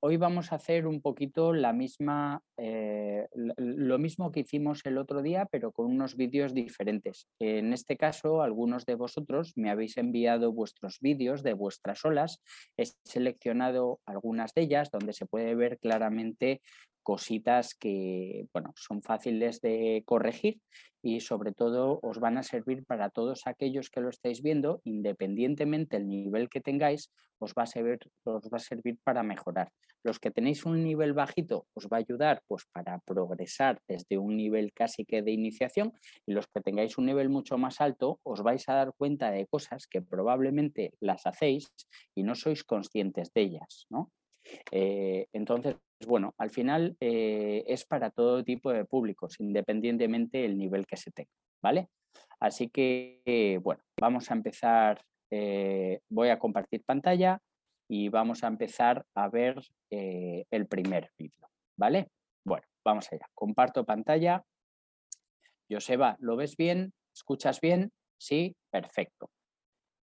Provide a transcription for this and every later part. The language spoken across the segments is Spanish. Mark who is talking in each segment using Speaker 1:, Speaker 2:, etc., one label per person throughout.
Speaker 1: hoy vamos a hacer un poquito la misma, eh, lo mismo que hicimos el otro día, pero con unos vídeos diferentes. En este caso, algunos de vosotros me habéis enviado vuestros vídeos de vuestras olas. He seleccionado algunas de ellas donde se puede ver claramente cositas que bueno, son fáciles de corregir y sobre todo os van a servir para todos aquellos que lo estáis viendo, independientemente del nivel que tengáis, os va, a servir, os va a servir para mejorar. Los que tenéis un nivel bajito os va a ayudar pues, para progresar desde un nivel casi que de iniciación y los que tengáis un nivel mucho más alto os vais a dar cuenta de cosas que probablemente las hacéis y no sois conscientes de ellas. ¿no? Eh, entonces, bueno, al final eh, es para todo tipo de públicos, independientemente del nivel que se tenga, ¿vale? Así que, bueno, vamos a empezar, eh, voy a compartir pantalla y vamos a empezar a ver el primer vídeo, ¿vale? Bueno, vamos allá. Comparto pantalla. Joseba, ¿lo ves bien? ¿Escuchas bien? Sí, perfecto.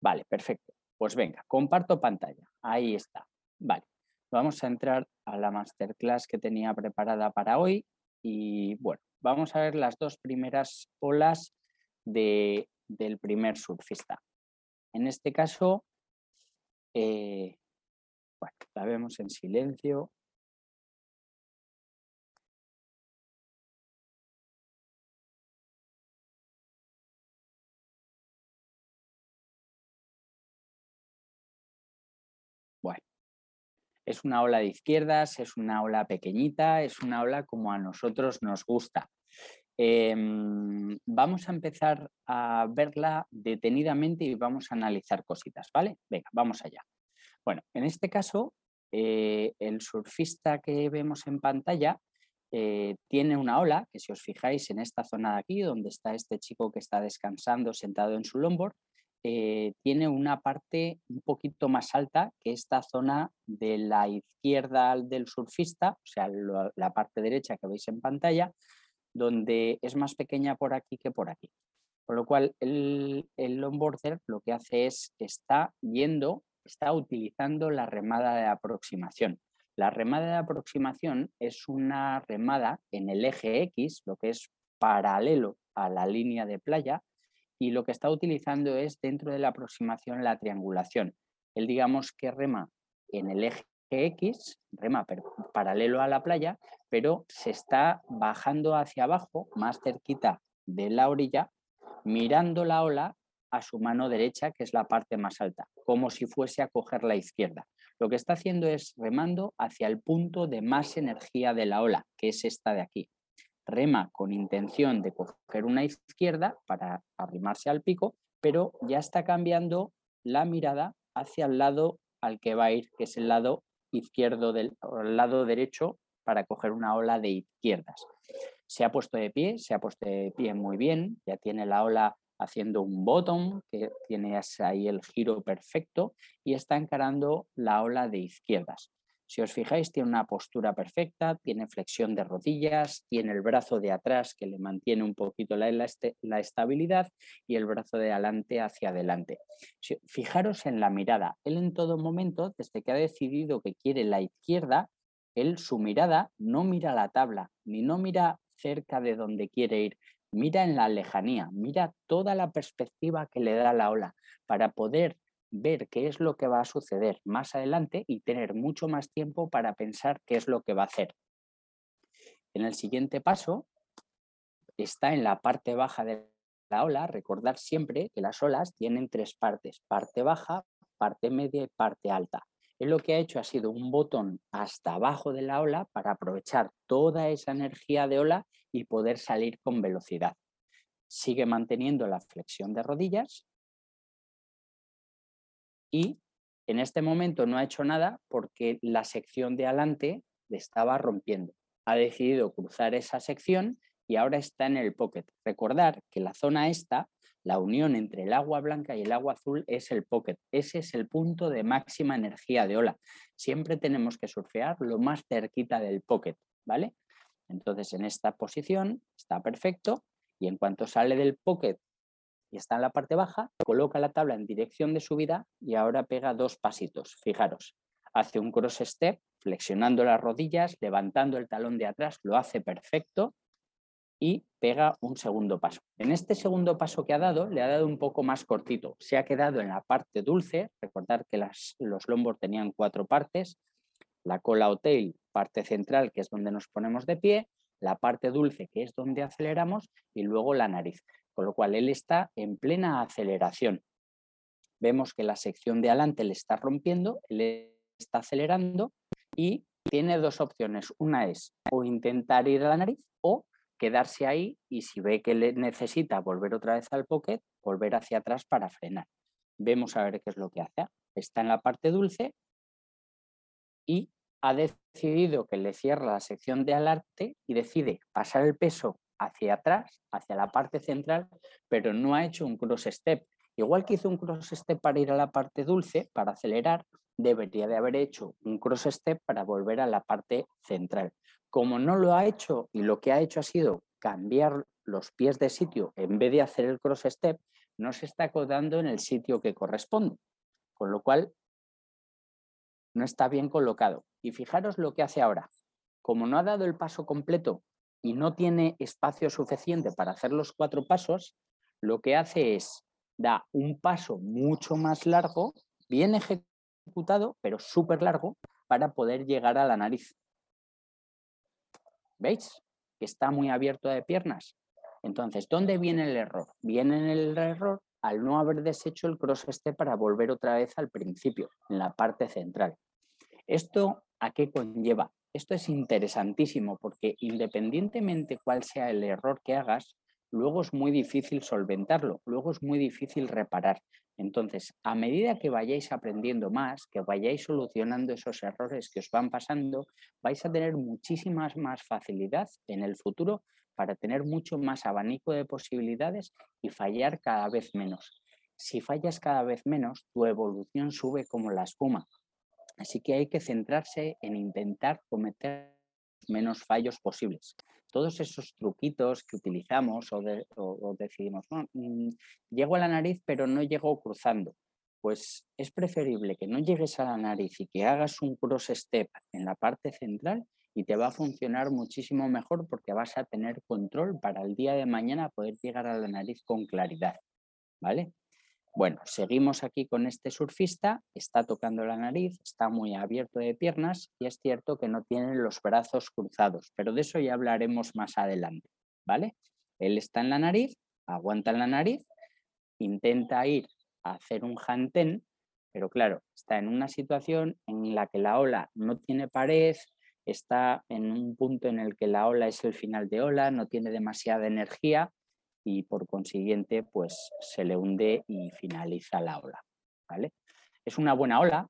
Speaker 1: Vale, perfecto. Pues venga, comparto pantalla. Ahí está. Vale. Vamos a entrar a la masterclass que tenía preparada para hoy y bueno, vamos a ver las dos primeras olas de, del primer surfista. En este caso, eh, la vemos en silencio, Es una ola de izquierdas, es una ola pequeñita, es una ola como a nosotros nos gusta. Em, vamos a empezar a verla detenidamente y vamos a analizar cositas, ¿vale? Venga, vamos allá. Bueno, en este caso, eh, el surfista que vemos en pantalla eh, tiene una ola, que si os fijáis en esta zona de aquí, donde está este chico que está descansando sentado en su longboard, eh, tiene una parte un poquito más alta que esta zona de la izquierda del surfista, o sea, la parte derecha que veis en pantalla, donde es más pequeña por aquí que por aquí. Con lo cual, el, el longboarder lo que hace es, está yendo, está utilizando la remada de aproximación. La remada de aproximación es una remada en el eje X, lo que es paralelo a la línea de playa, y lo que está utilizando es dentro de la aproximación la triangulación. Él digamos que rema en el eje X, rema paralelo a la playa, pero se está bajando hacia abajo, más cerquita de la orilla, mirando la ola a su mano derecha, que es la parte más alta, como si fuese a coger la izquierda. Lo que está haciendo es remando hacia el punto de más energía de la ola, que es esta de aquí rema con intención de coger una izquierda para arrimarse al pico, pero ya está cambiando la mirada hacia el lado al que va a ir, que es el lado izquierdo del el lado derecho para coger una ola de izquierdas. Se ha puesto de pie, se ha puesto de pie muy bien, ya tiene la ola haciendo un bottom, que tiene ahí el giro perfecto y está encarando la ola de izquierdas. Si os fijáis, tiene una postura perfecta, tiene flexión de rodillas, tiene el brazo de atrás que le mantiene un poquito la, este, estabilidad y el brazo de adelante hacia adelante. fijaros en la mirada. Él en todo momento, desde que ha decidido que quiere la izquierda, él su mirada no mira la tabla, ni no mira cerca de donde quiere ir, mira en la lejanía, mira toda la perspectiva que le da la ola para poder ver qué es lo que va a suceder más adelante y tener mucho más tiempo para pensar qué es lo que va a hacer. En el siguiente paso está en la parte baja de la ola, recordar siempre que las olas tienen tres partes, parte baja, parte media y parte alta. Él lo que ha hecho ha sido un botón hasta abajo de la ola para aprovechar toda esa energía de ola y poder salir con velocidad. Sigue manteniendo la flexión de rodillas y en este momento no ha hecho nada porque la sección de adelante le estaba rompiendo. Ha decidido cruzar esa sección y ahora está en el pocket. Recordar que la zona esta, la unión entre el agua blanca y el agua azul es el pocket. Ese es el punto de máxima energía de ola. Siempre tenemos que surfear lo más cerquita del pocket, ¿vale? Entonces en esta posición está perfecto y en cuanto sale del pocket y está en la parte baja, coloca la tabla en dirección de subida y ahora pega dos pasitos. Fijaros, hace un cross step flexionando las rodillas, levantando el talón de atrás, lo hace perfecto y pega un segundo paso. En este segundo paso que ha dado, le ha dado un poco más cortito. Se ha quedado en la parte dulce, recordar que los lombos tenían cuatro partes, la cola o tail, parte central, que es donde nos ponemos de pie, la parte dulce, que es donde aceleramos, y luego la nariz. Con lo cual, él está en plena aceleración. Vemos que la sección de adelante le está rompiendo, él está acelerando y tiene dos opciones. Una es o intentar ir a la nariz o quedarse ahí y si ve que le necesita volver otra vez al pocket, volver hacia atrás para frenar. Vemos a ver qué es lo que hace. Está en la parte dulce y ha decidido que le cierra la sección de alarte y decide pasar el peso hacia atrás, hacia la parte central, pero no ha hecho un cross step. Igual que hizo un cross step para ir a la parte dulce, para acelerar, debería de haber hecho un cross step para volver a la parte central. Como no lo ha hecho y lo que ha hecho ha sido cambiar los pies de sitio en vez de hacer el cross step, no se está acodando en el sitio que corresponde. Con lo cual, no está bien colocado. Y fijaros lo que hace ahora. Como no ha dado el paso completo y no tiene espacio suficiente para hacer los cuatro pasos, lo que hace es da un paso mucho más largo, bien ejecutado, pero súper largo, para poder llegar a la nariz. ¿Veis? Que está muy abierto de piernas. Entonces, ¿dónde viene el error? Viene el error al no haber deshecho el cross step para volver otra vez al principio, en la parte central. ¿Esto a qué conlleva? Esto es interesantísimo porque independientemente cuál sea el error que hagas, luego es muy difícil solventarlo, luego es muy difícil reparar. Entonces, a medida que vayáis aprendiendo más, que vayáis solucionando esos errores que os van pasando, vais a tener muchísimas más facilidad en el futuro para tener mucho más abanico de posibilidades y fallar cada vez menos. Si fallas cada vez menos, tu evolución sube como la espuma. Así que hay que centrarse en intentar cometer menos fallos posibles. Todos esos truquitos que utilizamos o, decidimos, mm, llego a la nariz pero no llego cruzando. Pues es preferible que no llegues a la nariz y que hagas un cross step en la parte central y te va a funcionar muchísimo mejor porque vas a tener control para el día de mañana poder llegar a la nariz con claridad. ¿Vale? Bueno, seguimos aquí con este surfista, está tocando la nariz, está muy abierto de piernas y es cierto que no tiene los brazos cruzados, pero de eso ya hablaremos más adelante, ¿vale? Él está en la nariz, aguanta en la nariz, intenta ir a hacer un jantén, pero claro, está en una situación en la que la ola no tiene pared, está en un punto en el que la ola es el final de ola, no tiene demasiada energía y por consiguiente pues se le hunde y finaliza la ola. ¿vale? Es una buena ola,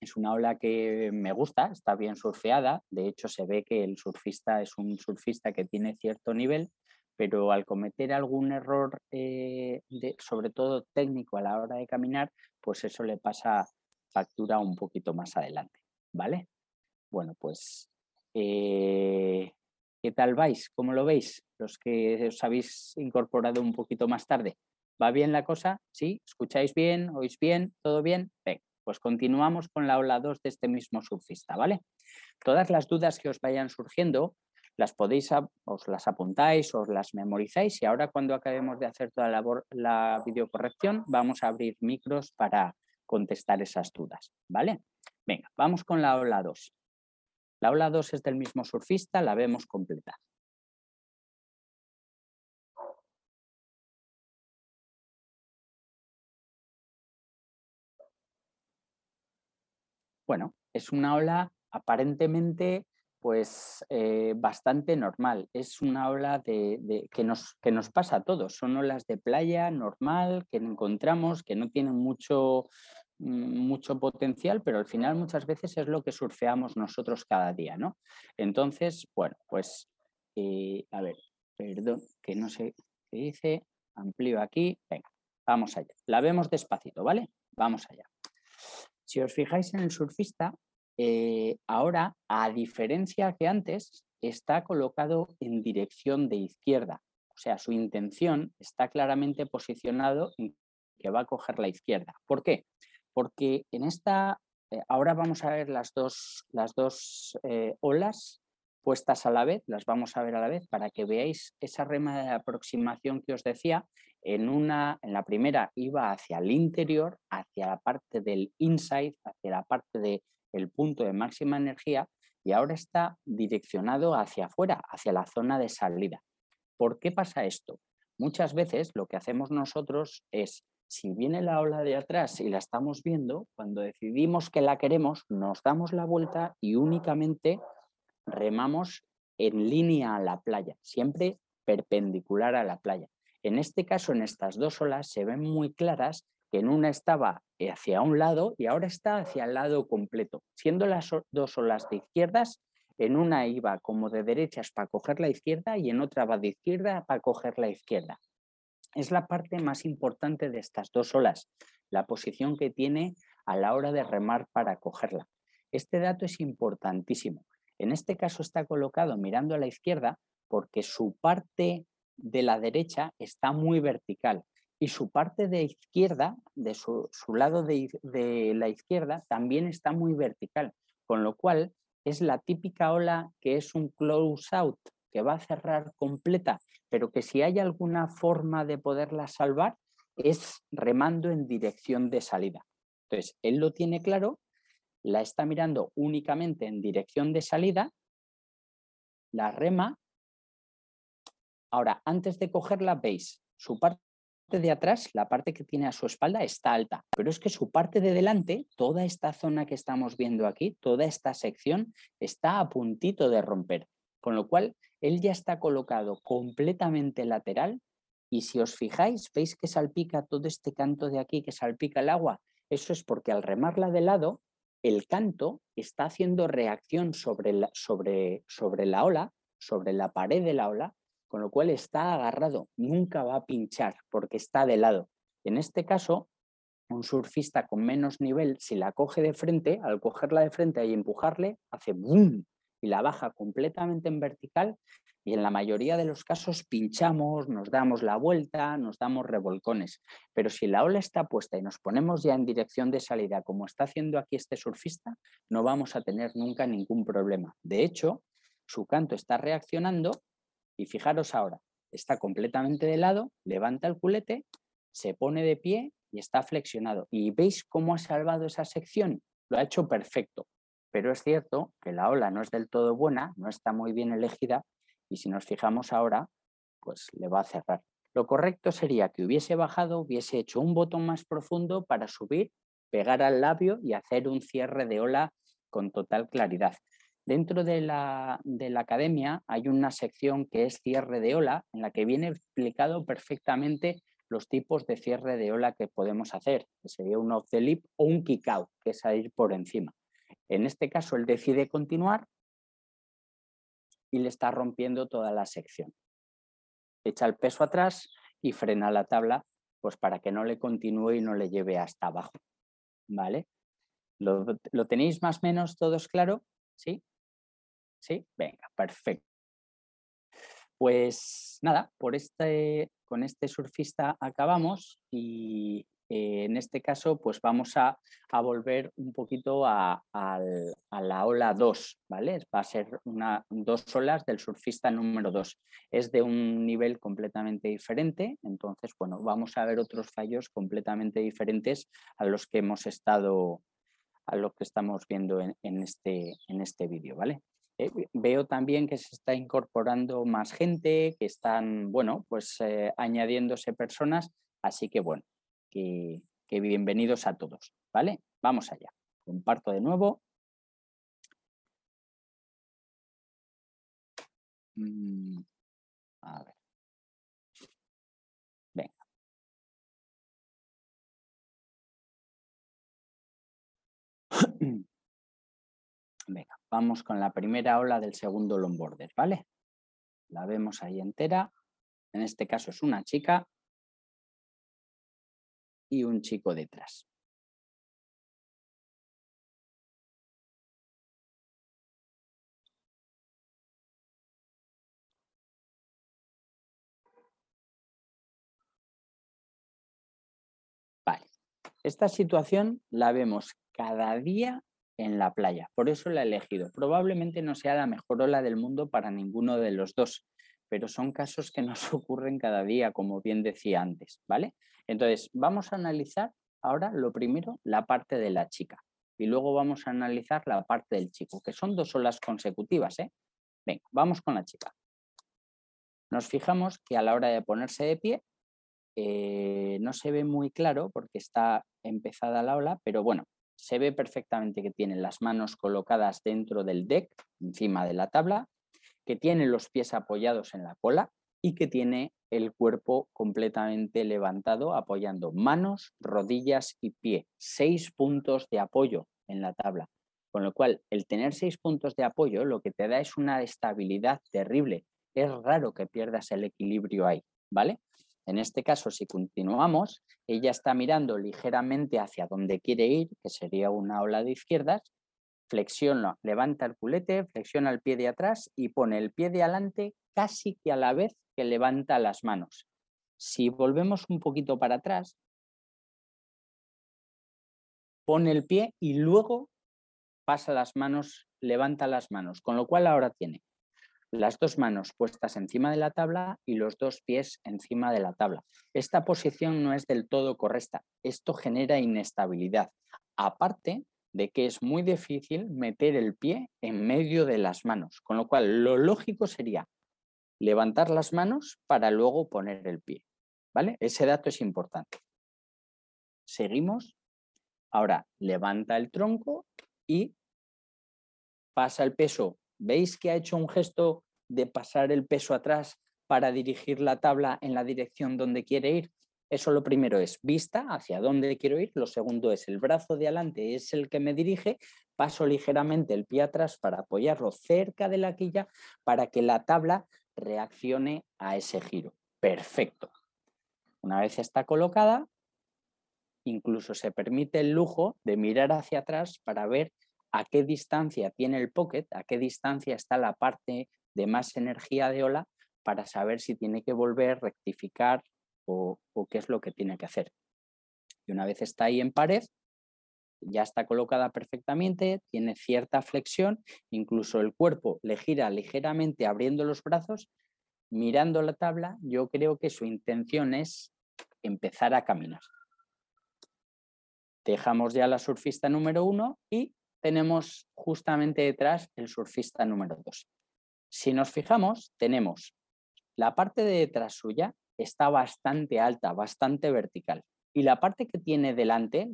Speaker 1: es una ola que me gusta, está bien surfeada, de hecho se ve que el surfista es un surfista que tiene cierto nivel, pero al cometer algún error, eh, de, sobre todo técnico a la hora de caminar, pues eso le pasa factura un poquito más adelante, ¿vale? Bueno, pues eh, ¿Qué tal vais? ¿Cómo lo veis? Los que os habéis incorporado un poquito más tarde. ¿Va bien la cosa? ¿Sí? ¿Escucháis bien? ¿Oís bien? ¿Todo bien? Venga, pues continuamos con la ola 2 de este mismo surfista, ¿vale? Todas las dudas que os vayan surgiendo las podéis, os las apuntáis, os las memorizáis y ahora cuando acabemos de hacer toda la, la videocorrección vamos a abrir micros para contestar esas dudas, ¿vale? Venga, vamos con la ola 2. La ola 2 es del mismo surfista, la vemos completa. Bueno, es una ola aparentemente pues eh, bastante normal. Es una ola de, que, nos, que nos pasa a todos. Son olas de playa normal que encontramos, que no tienen mucho, mucho potencial, pero al final muchas veces es lo que surfeamos nosotros cada día, ¿no? Entonces, bueno, pues, eh, a ver, perdón, que no sé qué dice, amplío aquí, venga, vamos allá. La vemos despacito, ¿vale? Vamos allá. Si os fijáis en el surfista, eh, ahora, a diferencia que antes, está colocado en dirección de izquierda. O sea, su intención está claramente posicionado en que va a coger la izquierda. ¿Por qué? Porque en esta eh, ahora vamos a ver las dos, las dos eh, olas puestas a la vez, las vamos a ver a la vez para que veáis esa rema de aproximación que os decía. En, una, en la primera iba hacia el interior, hacia la parte del inside, hacia la parte del punto de máxima energía y ahora está direccionado hacia afuera, hacia la zona de salida. ¿Por qué pasa esto? Muchas veces lo que hacemos nosotros es si viene la ola de atrás y la estamos viendo, cuando decidimos que la queremos, nos damos la vuelta y únicamente remamos en línea a la playa, siempre perpendicular a la playa. En este caso, en estas dos olas se ven muy claras que en una estaba hacia un lado y ahora está hacia el lado completo. Siendo las dos olas de izquierdas, en una iba como de derechas para coger la izquierda y en otra va de izquierda para coger la izquierda es la parte más importante de estas dos olas, la posición que tiene a la hora de remar para cogerla. Este dato es importantísimo. En este caso está colocado mirando a la izquierda porque su parte de la derecha está muy vertical y su parte de izquierda, de su, lado de, la izquierda, también está muy vertical, con lo cual es la típica ola que es un close out, que va a cerrar completa, pero que si hay alguna forma de poderla salvar es remando en dirección de salida. Entonces, él lo tiene claro, la está mirando únicamente en dirección de salida, la rema. Ahora, antes de cogerla, veis, su parte de atrás, la parte que tiene a su espalda, está alta, pero es que su parte de delante, toda esta zona que estamos viendo aquí, toda esta sección, está a puntito de romper. Con lo cual, él ya está colocado completamente lateral y si os fijáis, veis que salpica todo este canto de aquí, que salpica el agua. Eso es porque al remarla de lado, el canto está haciendo reacción sobre la, sobre, sobre la ola, sobre la pared de la ola, con lo cual está agarrado, nunca va a pinchar porque está de lado. En este caso, un surfista con menos nivel, si la coge de frente, al cogerla de frente y empujarle, hace boom, y la baja completamente en vertical y en la mayoría de los casos pinchamos, nos damos la vuelta, nos damos revolcones. Pero si la ola está puesta y nos ponemos ya en dirección de salida, como está haciendo aquí este surfista, no vamos a tener nunca ningún problema. De hecho, su canto está reaccionando y fijaros ahora, está completamente de lado, levanta el culete, se pone de pie y está flexionado. ¿Y veis cómo ha salvado esa sección? Lo ha hecho perfecto pero es cierto que la ola no es del todo buena, no está muy bien elegida y si nos fijamos ahora, pues le va a cerrar. Lo correcto sería que hubiese bajado, hubiese hecho un botón más profundo para subir, pegar al labio y hacer un cierre de ola con total claridad. Dentro de la, de la, academia hay una sección que es cierre de ola, en la que viene explicado perfectamente los tipos de cierre de ola que podemos hacer, que sería un off the lip o un kick out, que es ir por encima. En este caso, él decide continuar y le está rompiendo toda la sección. Echa el peso atrás y frena la tabla pues para que no le continúe y no le lleve hasta abajo. ¿Vale? ¿Lo, ¿Lo, tenéis más o menos todos claro? ¿Sí? ¿Sí? Venga, perfecto. Pues nada, por este, con este surfista acabamos y eh, en este caso, pues vamos a, volver un poquito a, la ola 2, ¿vale? Va a ser una, dos olas del surfista número 2. Es de un nivel completamente diferente, entonces, bueno, vamos a ver otros fallos completamente diferentes a los que hemos estado, a lo que estamos viendo en, este, en este vídeo, ¿vale? Eh, veo también que se está incorporando más gente, que están, bueno, pues eh, añadiéndose personas, así que bueno, que, bienvenidos a todos, ¿vale? Vamos allá. Comparto de nuevo. Mm, a ver. Venga. Venga, vamos con la primera ola del segundo longboarder, ¿vale? La vemos ahí entera. En este caso es una chica y un chico detrás. Vale. Esta situación la vemos cada día en la playa. Por eso la he elegido. Probablemente no sea la mejor ola del mundo para ninguno de los dos, pero son casos que nos ocurren cada día, como bien decía antes, ¿vale? Entonces, vamos a analizar ahora lo primero, la parte de la chica y luego vamos a analizar la parte del chico, que son dos olas consecutivas, ¿eh? Venga, vamos con la chica. Nos fijamos que a la hora de ponerse de pie eh, no se ve muy claro porque está empezada la ola, pero bueno, se ve perfectamente que tiene las manos colocadas dentro del deck, encima de la tabla, que tiene los pies apoyados en la cola y que tiene el cuerpo completamente levantado apoyando manos, rodillas y pie. Seis puntos de apoyo en la tabla. Con lo cual, el tener seis puntos de apoyo lo que te da es una estabilidad terrible. Es raro que pierdas el equilibrio ahí, ¿vale? En este caso, si continuamos, ella está mirando ligeramente hacia donde quiere ir, que sería una ola de izquierdas, flexiona, levanta el culete, flexiona el pie de atrás y pone el pie de adelante casi que a la vez que levanta las manos. Si volvemos un poquito para atrás, pone el pie y luego pasa las manos, levanta las manos, con lo cual ahora tiene las dos manos puestas encima de la tabla y los dos pies encima de la tabla. Esta posición no es del todo correcta. Esto genera inestabilidad. Aparte de que es muy difícil meter el pie en medio de las manos, con lo cual lo lógico sería levantar las manos para luego poner el pie. ¿Vale? Ese dato es importante. Seguimos. Ahora levanta el tronco y pasa el peso ¿Veis que ha hecho un gesto de pasar el peso atrás para dirigir la tabla en la dirección donde quiere ir? Eso lo primero es vista hacia dónde quiero ir, lo segundo es el brazo de adelante, es el que me dirige, paso ligeramente el pie atrás para apoyarlo cerca de la quilla para que la tabla reaccione a ese giro. Perfecto. Una vez está colocada, incluso se permite el lujo de mirar hacia atrás para ver a qué distancia tiene el pocket, a qué distancia está la parte de más energía de ola para saber si tiene que volver, rectificar o, qué es lo que tiene que hacer. Y una vez está ahí en pared, ya está colocada perfectamente, tiene cierta flexión, incluso el cuerpo le gira ligeramente abriendo los brazos, mirando la tabla, yo creo que su intención es empezar a caminar. Dejamos ya la surfista número uno y tenemos justamente detrás el surfista número 2. Si nos fijamos, tenemos la parte de detrás suya está bastante alta, bastante vertical. Y la parte que tiene delante,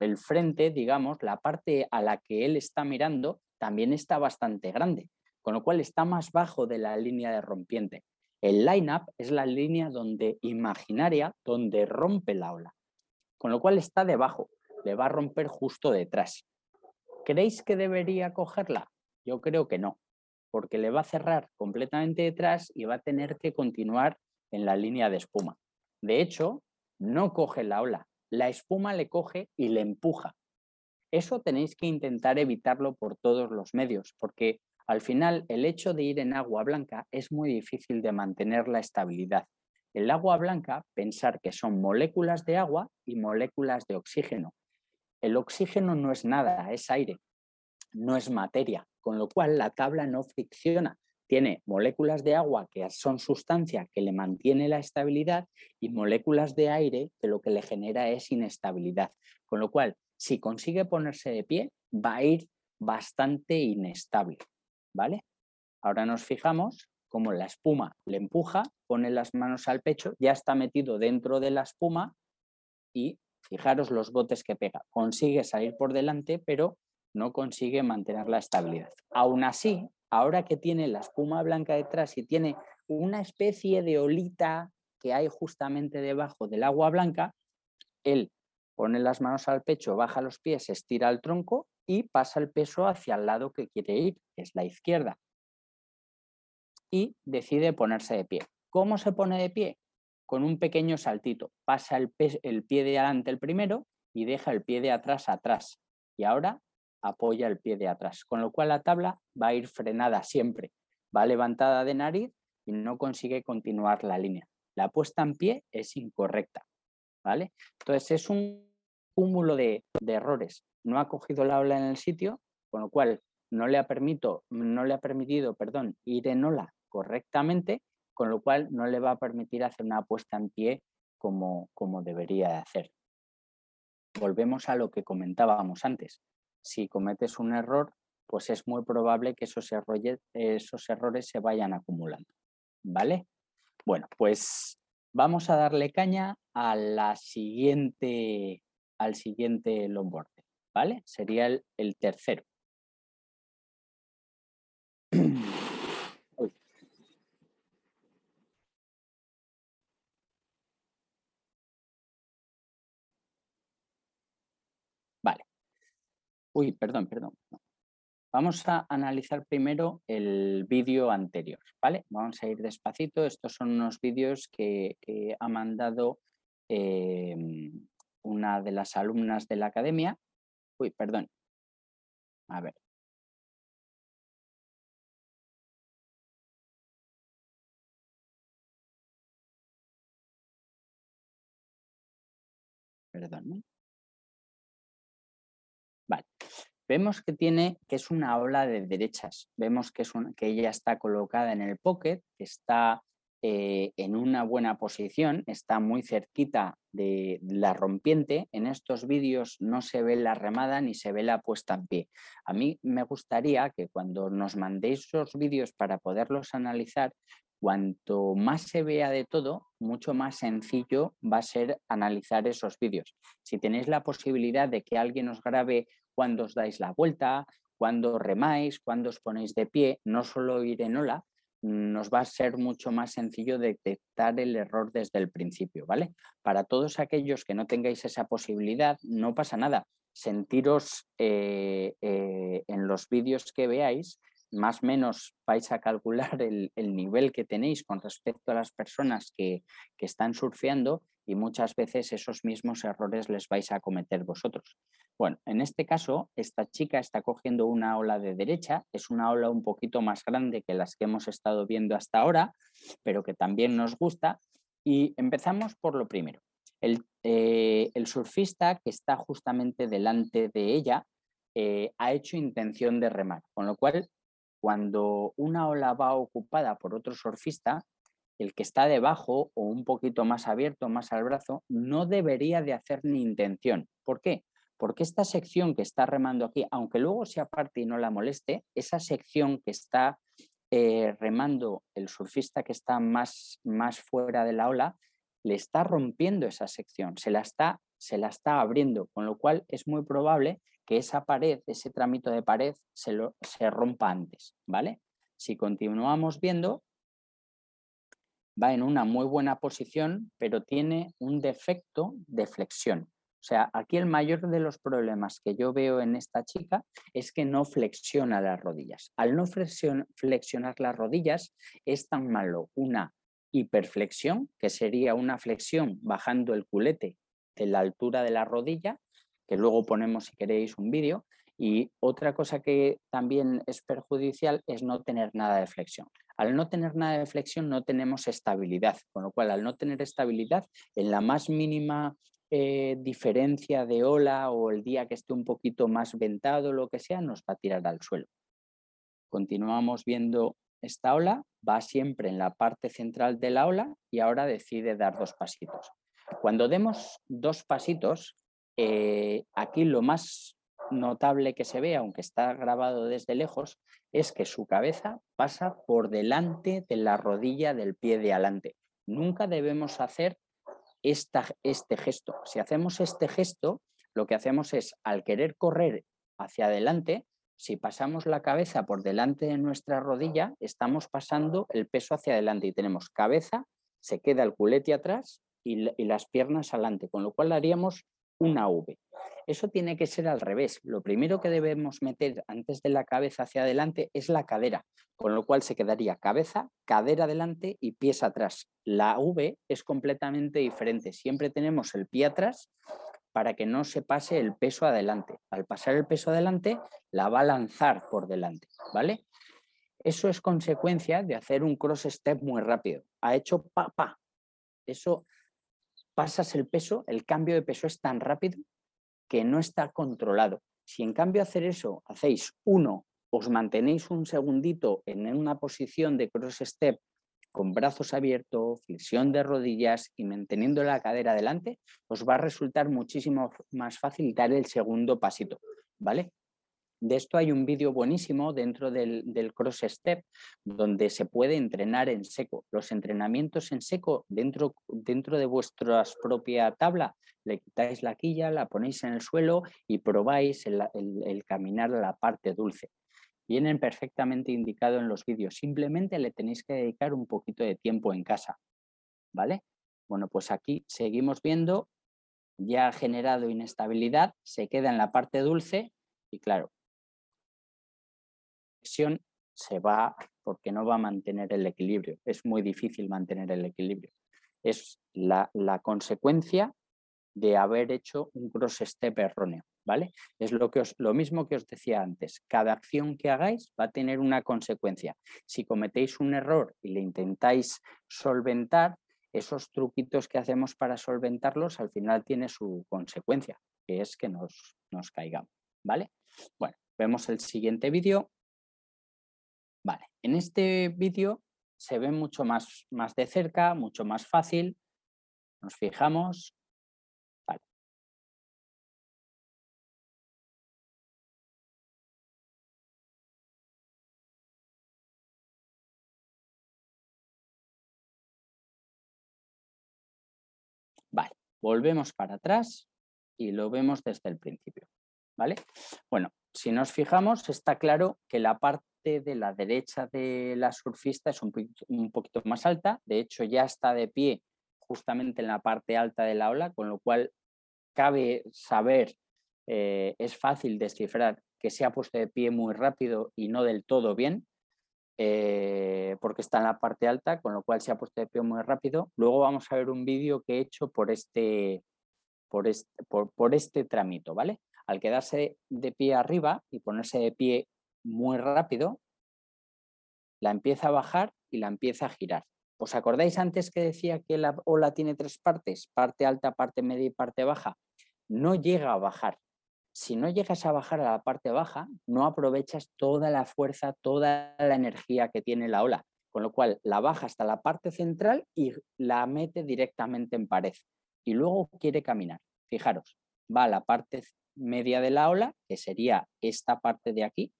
Speaker 1: el frente, digamos, la parte a la que él está mirando, también está bastante grande, con lo cual está más bajo de la línea de rompiente. El line-up es la línea donde imaginaria, donde rompe la ola, con lo cual está debajo, le va a romper justo detrás. ¿Creéis que debería cogerla? Yo creo que no, porque le va a cerrar completamente detrás y va a tener que continuar en la línea de espuma. De hecho, no coge la ola, la espuma le coge y le empuja. Eso tenéis que intentar evitarlo por todos los medios, porque al final el hecho de ir en agua blanca es muy difícil de mantener la estabilidad. El agua blanca, pensar que son moléculas de agua y moléculas de oxígeno. El oxígeno no es nada, es aire, no es materia, con lo cual la tabla no fricciona. Tiene moléculas de agua que son sustancia que le mantiene la estabilidad y moléculas de aire que lo que le genera es inestabilidad. Con lo cual, si consigue ponerse de pie, va a ir bastante inestable. ¿Vale? Ahora nos fijamos cómo la espuma le empuja, pone las manos al pecho, ya está metido dentro de la espuma y Fijaros los botes que pega. Consigue salir por delante, pero no consigue mantener la estabilidad. Aún así, ahora que tiene la espuma blanca detrás y tiene una especie de olita que hay justamente debajo del agua blanca, él pone las manos al pecho, baja los pies, estira el tronco y pasa el peso hacia el lado que quiere ir, que es la izquierda. Y decide ponerse de pie. ¿Cómo se pone de pie? con un pequeño saltito. Pasa el, pie de adelante el primero y deja el pie de atrás atrás. Y ahora apoya el pie de atrás, con lo cual la tabla va a ir frenada siempre. Va levantada de nariz y no consigue continuar la línea. La puesta en pie es incorrecta. ¿vale? Entonces es un cúmulo de, errores. no ha cogido la ola en el sitio, con lo cual no le ha, no le ha permitido perdón, ir en ola correctamente, con lo cual no le va a permitir hacer una puesta en pie como, como debería de hacer. Volvemos a lo que comentábamos antes. Si cometes un error, pues es muy probable que esos errores, se vayan acumulando. ¿Vale? Bueno, pues vamos a darle caña a la siguiente, al siguiente longboard, ¿vale? Sería el, el tercero. Vale. Uy, perdón, perdón. Vamos a analizar primero el vídeo anterior, ¿vale? Vamos a ir despacito. Estos son unos vídeos que, ha mandado em, una de las alumnas de la academia. Uy, perdón. A ver. Perdón. Vemos que tiene que es una ola de derechas. Vemos que, es que ella está colocada en el pocket, está eh, en una buena posición, está muy cerquita de la rompiente. En estos vídeos no se ve la remada ni se ve la puesta en pie. A mí me gustaría que cuando nos mandéis esos vídeos para poderlos analizar, cuanto más se vea de todo, mucho más sencillo va a ser analizar esos vídeos. Si tenéis la posibilidad de que alguien os grabe cuando os dais la vuelta, cuando remáis, cuando os ponéis de pie, no solo ir en ola, nos va a ser mucho más sencillo detectar el error desde el principio, ¿vale? Para todos aquellos que no tengáis esa posibilidad, no pasa nada. Sentiros eh, eh, en los vídeos que veáis, más o menos vais a calcular el, nivel que tenéis con respecto a las personas que, que están surfeando y muchas veces esos mismos errores les vais a cometer vosotros. Bueno, en este caso, esta chica está cogiendo una ola de derecha, es una ola un poquito más grande que las que hemos estado viendo hasta ahora, pero que también nos gusta. Y empezamos por lo primero. El, eh, surfista que está justamente delante de ella eh, ha hecho intención de remar, con lo cual cuando una ola va ocupada por otro surfista, el que está debajo o un poquito más abierto, más al brazo, no debería de hacer ni intención. ¿Por qué? porque esta sección que está remando aquí, aunque luego se aparte y no la moleste, esa sección que está eh, remando el surfista que está más, más fuera de la ola, le está rompiendo esa sección, se la, está, se la está abriendo, con lo cual es muy probable que esa pared, ese tramito de pared, se, lo, se rompa antes, ¿vale? Si continuamos viendo, va en una muy buena posición, pero tiene un defecto de flexión. O sea, aquí el mayor de los problemas que yo veo en esta chica es que no flexiona las rodillas. Al no flexionar las rodillas es tan malo una hiperflexión, que sería una flexión bajando el culete de la altura de la rodilla, que luego ponemos si queréis un vídeo, y otra cosa que también es perjudicial es no tener nada de flexión. Al no tener nada de flexión no tenemos estabilidad, con lo cual al no tener estabilidad, en la más mínima eh, diferencia de ola o el día que esté un poquito más ventado, lo que sea, nos va a tirar al suelo. Continuamos viendo esta ola, va siempre en la parte central de la ola y ahora decide dar dos pasitos. Cuando demos dos pasitos, eh, aquí lo más notable que se ve, aunque está grabado desde lejos, es que su cabeza pasa por delante de la rodilla del pie de adelante. Nunca debemos hacer este gesto. Si hacemos este gesto, lo que hacemos es, al querer correr hacia adelante, si pasamos la cabeza por delante de nuestra rodilla, estamos pasando el peso hacia adelante y tenemos cabeza, se queda el culete atrás y, y las piernas adelante, con lo cual haríamos una V. Eso tiene que ser al revés. Lo primero que debemos meter antes de la cabeza hacia adelante es la cadera, con lo cual se quedaría cabeza, cadera adelante y pies atrás. La V es completamente diferente. Siempre tenemos el pie atrás para que no se pase el peso adelante. Al pasar el peso adelante, la va a lanzar por delante, ¿vale? Eso es consecuencia de hacer un cross step muy rápido. Ha hecho pa, pa. Eso pasas el peso, el cambio de peso es tan rápido que no está controlado. Si en cambio hacer eso, hacéis uno, os mantenéis un segundito en una posición de cross step con brazos abiertos, flexión de rodillas y manteniendo la cadera adelante, os va a resultar muchísimo más fácil dar el segundo pasito, ¿vale? De esto hay un vídeo buenísimo dentro del, cross step donde se puede entrenar en seco. Los entrenamientos en seco dentro, dentro de vuestra propia tabla, le quitáis la quilla, la ponéis en el suelo y probáis el, el caminar a la parte dulce vienen perfectamente indicados en los vídeos. Simplemente le tenéis que dedicar un poquito de tiempo en casa. ¿Vale? Bueno, pues aquí seguimos viendo, ya ha generado inestabilidad, se queda en la parte dulce y claro, se va porque no va a mantener el equilibrio. Es muy difícil mantener el equilibrio. Es la, la consecuencia de haber hecho un cross step erróneo. ¿vale? Es lo, que os, lo mismo que os decía antes. Cada acción que hagáis va a tener una consecuencia. Si cometéis un error y le intentáis solventar, esos truquitos que hacemos para solventarlos al final tiene su consecuencia, que es que nos, nos caigamos, ¿vale? Bueno, vemos el siguiente vídeo. Vale, en este vídeo se ve mucho más, más de cerca, mucho más fácil. Nos fijamos, Volvemos para atrás y lo vemos desde el principio. ¿vale? Bueno, si nos fijamos, está claro que la parte de la derecha de la surfista es un poquito, más alta. De hecho, ya está de pie justamente en la parte alta de la ola, con lo cual cabe saber, eh, es fácil descifrar que se ha puesto de pie muy rápido y no del todo bien. Eh, porque está en la parte alta, con lo cual se ha puesto de pie muy rápido. Luego vamos a ver un vídeo que he hecho por este, por este, por, este tramito, ¿vale? Al quedarse de pie arriba y ponerse de pie muy rápido, la empieza a bajar y la empieza a girar. ¿Os acordáis antes que decía que la ola tiene tres partes? Parte alta, parte media y parte baja. No llega a bajar, si no llegas a bajar a la parte baja, no aprovechas toda la fuerza, toda la energía que tiene la ola, con lo cual la baja hasta la parte central y la mete directamente en pared. Y luego quiere caminar. Fijaros, va a la parte media de la ola, que sería esta parte de aquí.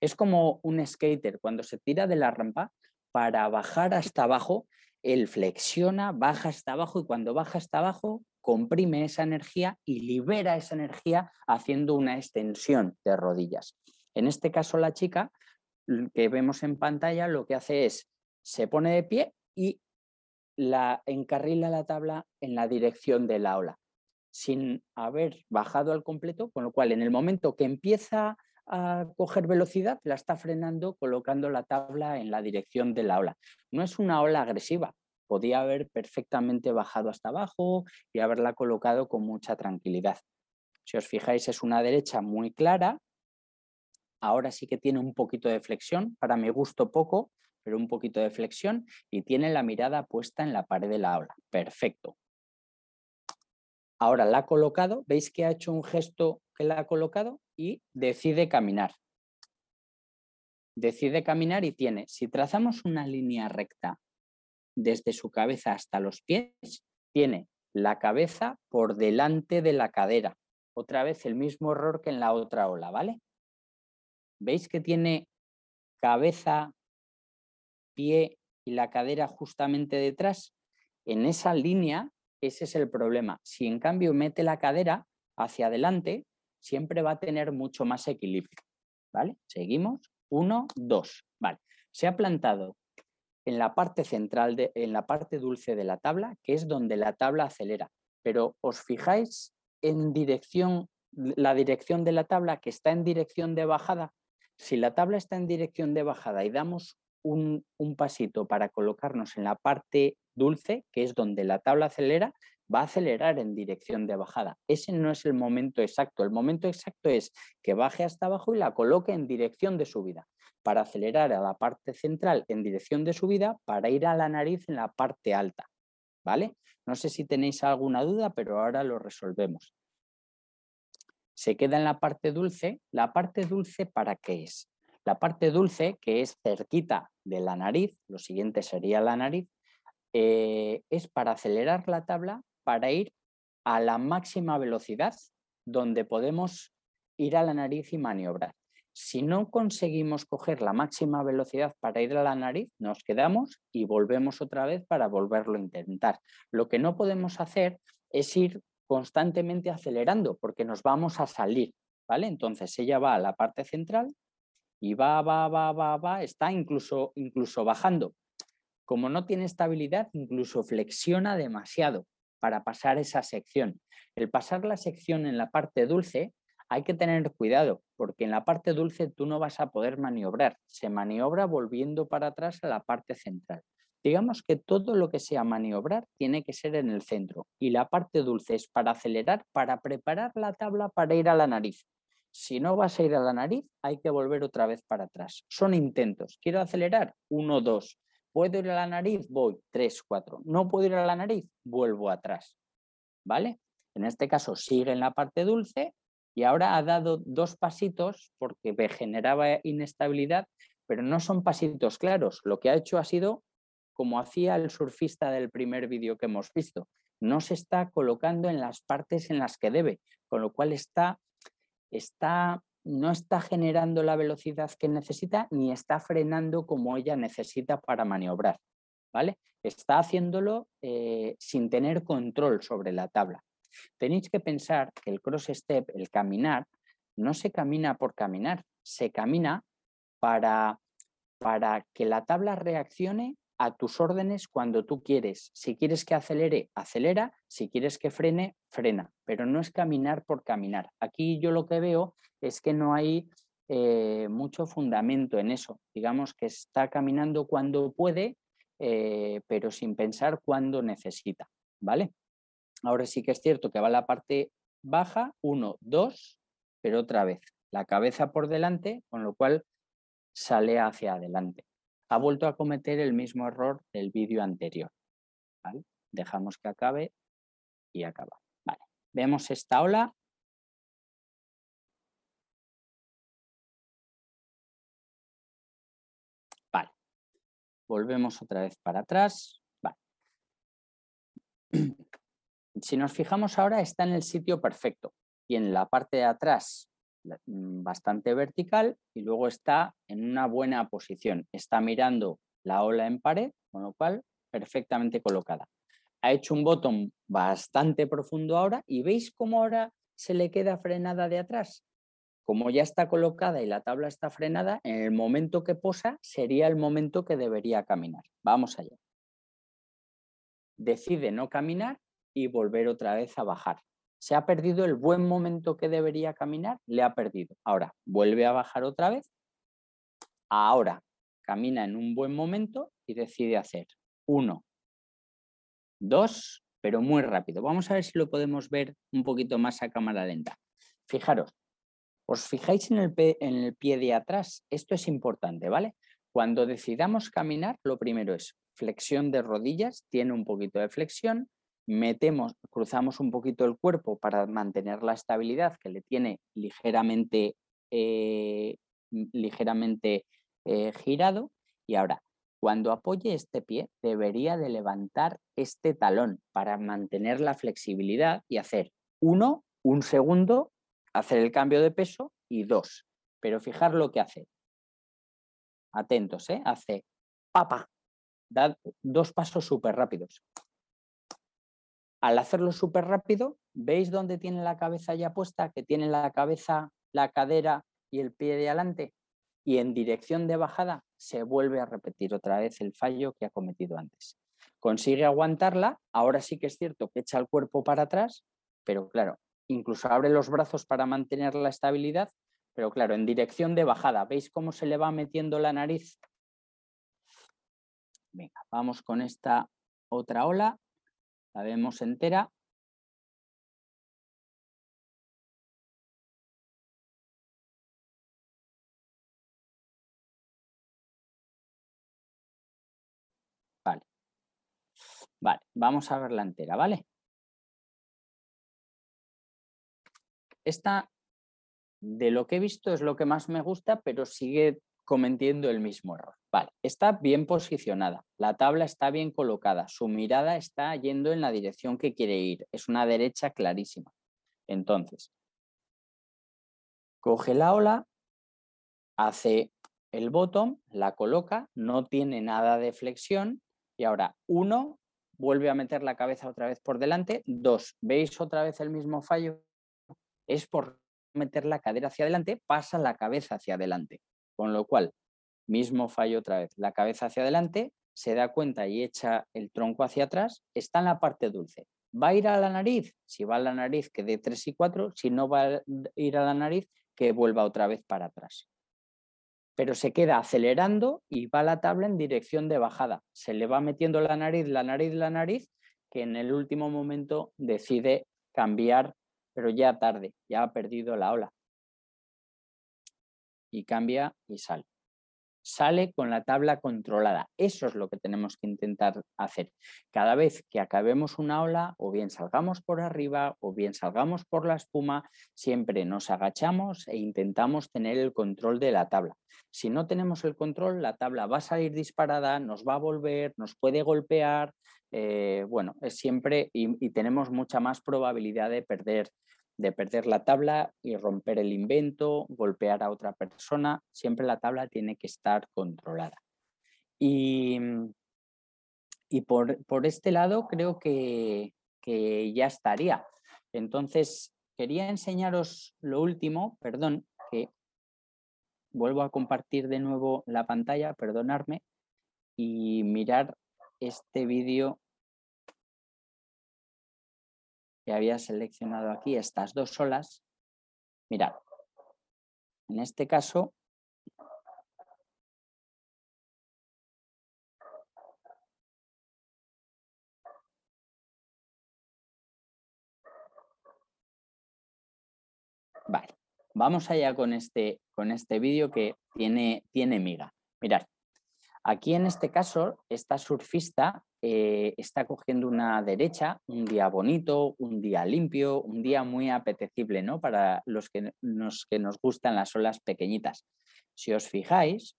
Speaker 1: Es como un skater cuando se tira de la rampa para bajar hasta abajo, él flexiona, baja hasta abajo y cuando baja hasta abajo comprime esa energía y libera esa energía haciendo una extensión de rodillas. En este caso la chica que vemos en pantalla lo que hace es se pone de pie y la encarrila la tabla en la dirección de la ola sin haber bajado al completo, con lo cual en el momento que empieza a coger velocidad, la está frenando colocando la tabla en la dirección de la ola. No es una ola agresiva, podía haber perfectamente bajado hasta abajo y haberla colocado con mucha tranquilidad. Si os fijáis es una derecha muy clara, ahora sí que tiene un poquito de flexión, para mi gusto poco, pero un poquito de flexión y tiene la mirada puesta en la pared de la aula. Perfecto. Ahora la ha colocado, veis que ha hecho un gesto que la ha colocado y decide caminar. Decide caminar y tiene, si trazamos una línea recta desde su cabeza hasta los pies, tiene la cabeza por delante de la cadera. Otra vez el mismo error que en la otra ola, ¿vale? ¿Veis que tiene cabeza, pie y la cadera justamente detrás? En esa línea, ese es el problema. Si en cambio mete la cadera hacia adelante, siempre va a tener mucho más equilibrio. ¿Vale? Seguimos. Uno, dos. Vale. Se ha plantado en la parte central, de, en la parte dulce de la tabla, que es donde la tabla acelera. Pero os fijáis en dirección, la dirección de la tabla que está en dirección de bajada. Si la tabla está en dirección de bajada y damos un, un pasito para colocarnos en la parte dulce, que es donde la tabla acelera, va a acelerar en dirección de bajada. Ese no es el momento exacto. El momento exacto es que baje hasta abajo y la coloque en dirección de subida para acelerar a la parte central en dirección de subida para ir a la nariz en la parte alta. ¿Vale? No sé si tenéis alguna duda, pero ahora lo resolvemos. se queda en la parte dulce. ¿La parte dulce para qué es? La parte dulce, que es cerquita de la nariz, lo siguiente sería la nariz, eh, es para acelerar la tabla para ir a la máxima velocidad donde podemos ir a la nariz y maniobrar. Si no conseguimos coger la máxima velocidad para ir a la nariz, nos quedamos y volvemos otra vez para volverlo a intentar. Lo que no podemos hacer es ir constantemente acelerando porque nos vamos a salir, ¿vale? Entonces ella va a la parte central y va, va, va, va, va, está incluso, incluso bajando. Como no tiene estabilidad, incluso flexiona demasiado para pasar esa sección. El pasar la sección en la parte dulce hay que tener cuidado porque en la parte dulce tú no vas a poder maniobrar. Se maniobra volviendo para atrás a la parte central. Digamos que todo lo que sea maniobrar tiene que ser en el centro y la parte dulce es para acelerar, para preparar la tabla para ir a la nariz. Si no vas a ir a la nariz, hay que volver otra vez para atrás. Son intentos. ¿Quiero acelerar? Uno, dos. ¿Puedo ir a la nariz? Voy. Tres, cuatro. ¿No puedo ir a la nariz? Vuelvo atrás. ¿Vale? En este caso sigue en la parte dulce y ahora ha dado dos pasitos porque me generaba inestabilidad, pero no son pasitos claros. Lo que ha hecho ha sido como hacía el surfista del primer vídeo que hemos visto. No se está colocando en las partes en las que debe, con lo cual está, está, no está generando la velocidad que necesita ni está frenando como ella necesita para maniobrar. ¿vale? Está haciéndolo eh, sin tener control sobre la tabla. Tenéis que pensar que el cross step, el caminar, no se camina por caminar, se camina para, para que la tabla reaccione a tus órdenes cuando tú quieres. Si quieres que acelere, acelera. Si quieres que frene, frena. Pero no es caminar por caminar. Aquí yo lo que veo es que no hay eh, mucho fundamento en eso. Digamos que está caminando cuando puede, eh, pero sin pensar cuando necesita. ¿Vale? Ahora sí que es cierto que va la parte baja, uno, dos, pero otra vez la cabeza por delante, con lo cual sale hacia adelante ha vuelto a cometer el mismo error del vídeo anterior. Dejamos que acabe y acaba. Vemos esta ola. Vale. Volvemos otra vez para atrás. Vale. Si nos fijamos ahora está en el sitio perfecto y en la parte de atrás bastante vertical y luego está en una buena posición. Está mirando la ola en pared, con lo cual perfectamente colocada. Ha hecho un botón bastante profundo ahora y veis cómo ahora se le queda frenada de atrás. Como ya está colocada y la tabla está frenada, en el momento que posa sería el momento que debería caminar. Vamos allá. Decide no caminar y volver otra vez a bajar se ha perdido el buen momento que debería caminar, le ha perdido. Ahora, vuelve a bajar otra vez. Ahora, camina en un buen momento y decide hacer uno, dos, pero muy rápido. Vamos a ver si lo podemos ver un poquito más a cámara lenta. Fijaros, os fijáis en el, en el pie de atrás. Esto es importante, ¿vale? Cuando decidamos caminar, lo primero es flexión de rodillas, tiene un poquito de flexión, metemos, cruzamos un poquito el cuerpo para mantener la estabilidad que le tiene ligeramente, eh, ligeramente eh, girado. Y ahora, cuando apoye este pie, debería de levantar este talón para mantener la flexibilidad y hacer uno, un segundo, hacer el cambio de peso y dos. Pero fijar lo que hace. Atentos, ¿eh? Hace papa. Da dos pasos súper rápidos. Al hacerlo súper rápido, ¿veis dónde tiene la cabeza ya puesta? Que tiene la cabeza, la cadera y el pie de adelante. Y en dirección de bajada se vuelve a repetir otra vez el fallo que ha cometido antes. Consigue aguantarla, ahora sí que es cierto que echa el cuerpo para atrás, pero claro, incluso abre los brazos para mantener la estabilidad, pero claro, en dirección de bajada. ¿Veis cómo se le va metiendo la nariz? Venga, vamos con esta otra ola. La vemos entera. Vale. Vale, vamos a verla entera, ¿vale? Esta de lo que he visto es lo que más me gusta, pero sigue cometiendo el mismo error. Vale, está bien posicionada, la tabla está bien colocada, su mirada está yendo en la dirección que quiere ir, es una derecha clarísima. Entonces, coge la ola, hace el bottom, la coloca, no tiene nada de flexión y ahora uno, vuelve a meter la cabeza otra vez por delante, dos, ¿veis otra vez el mismo fallo? Es por meter la cadera hacia adelante, pasa la cabeza hacia adelante. Con lo cual, mismo fallo otra vez, la cabeza hacia adelante, se da cuenta y echa el tronco hacia atrás, está en la parte dulce. ¿Va a ir a la nariz? Si va a la nariz, que de 3 y 4, si no va a ir a la nariz, que vuelva otra vez para atrás. Pero se queda acelerando y va la tabla en dirección de bajada. Se le va metiendo la nariz, la nariz, la nariz, que en el último momento decide cambiar pero ya tarde, ya ha perdido la ola. Y cambia y sale. Sale con la tabla controlada. Eso es lo que tenemos que intentar hacer. Cada vez que acabemos una ola, o bien salgamos por arriba, o bien salgamos por la espuma, siempre nos agachamos e intentamos tener el control de la tabla. Si no tenemos el control, la tabla va a salir disparada, nos va a volver, nos puede golpear, eh, bueno, es siempre y, tenemos mucha más probabilidad de perder, de perder la tabla y romper el invento, golpear a otra persona. Siempre la tabla tiene que estar controlada. Y, y por, por, este lado creo que, que ya estaría. Entonces, quería enseñaros lo último, perdón, que vuelvo a compartir de nuevo la pantalla, perdonarme, y mirar este vídeo que había seleccionado aquí, estas dos olas, mirad, en este caso Vale, vamos allá con este, con este vídeo que tiene, tiene miga. Mirad, Aquí en este caso, esta surfista eh, está cogiendo una derecha, un día bonito, un día limpio, un día muy apetecible ¿no? para los que nos, que nos gustan las olas pequeñitas. Si os fijáis,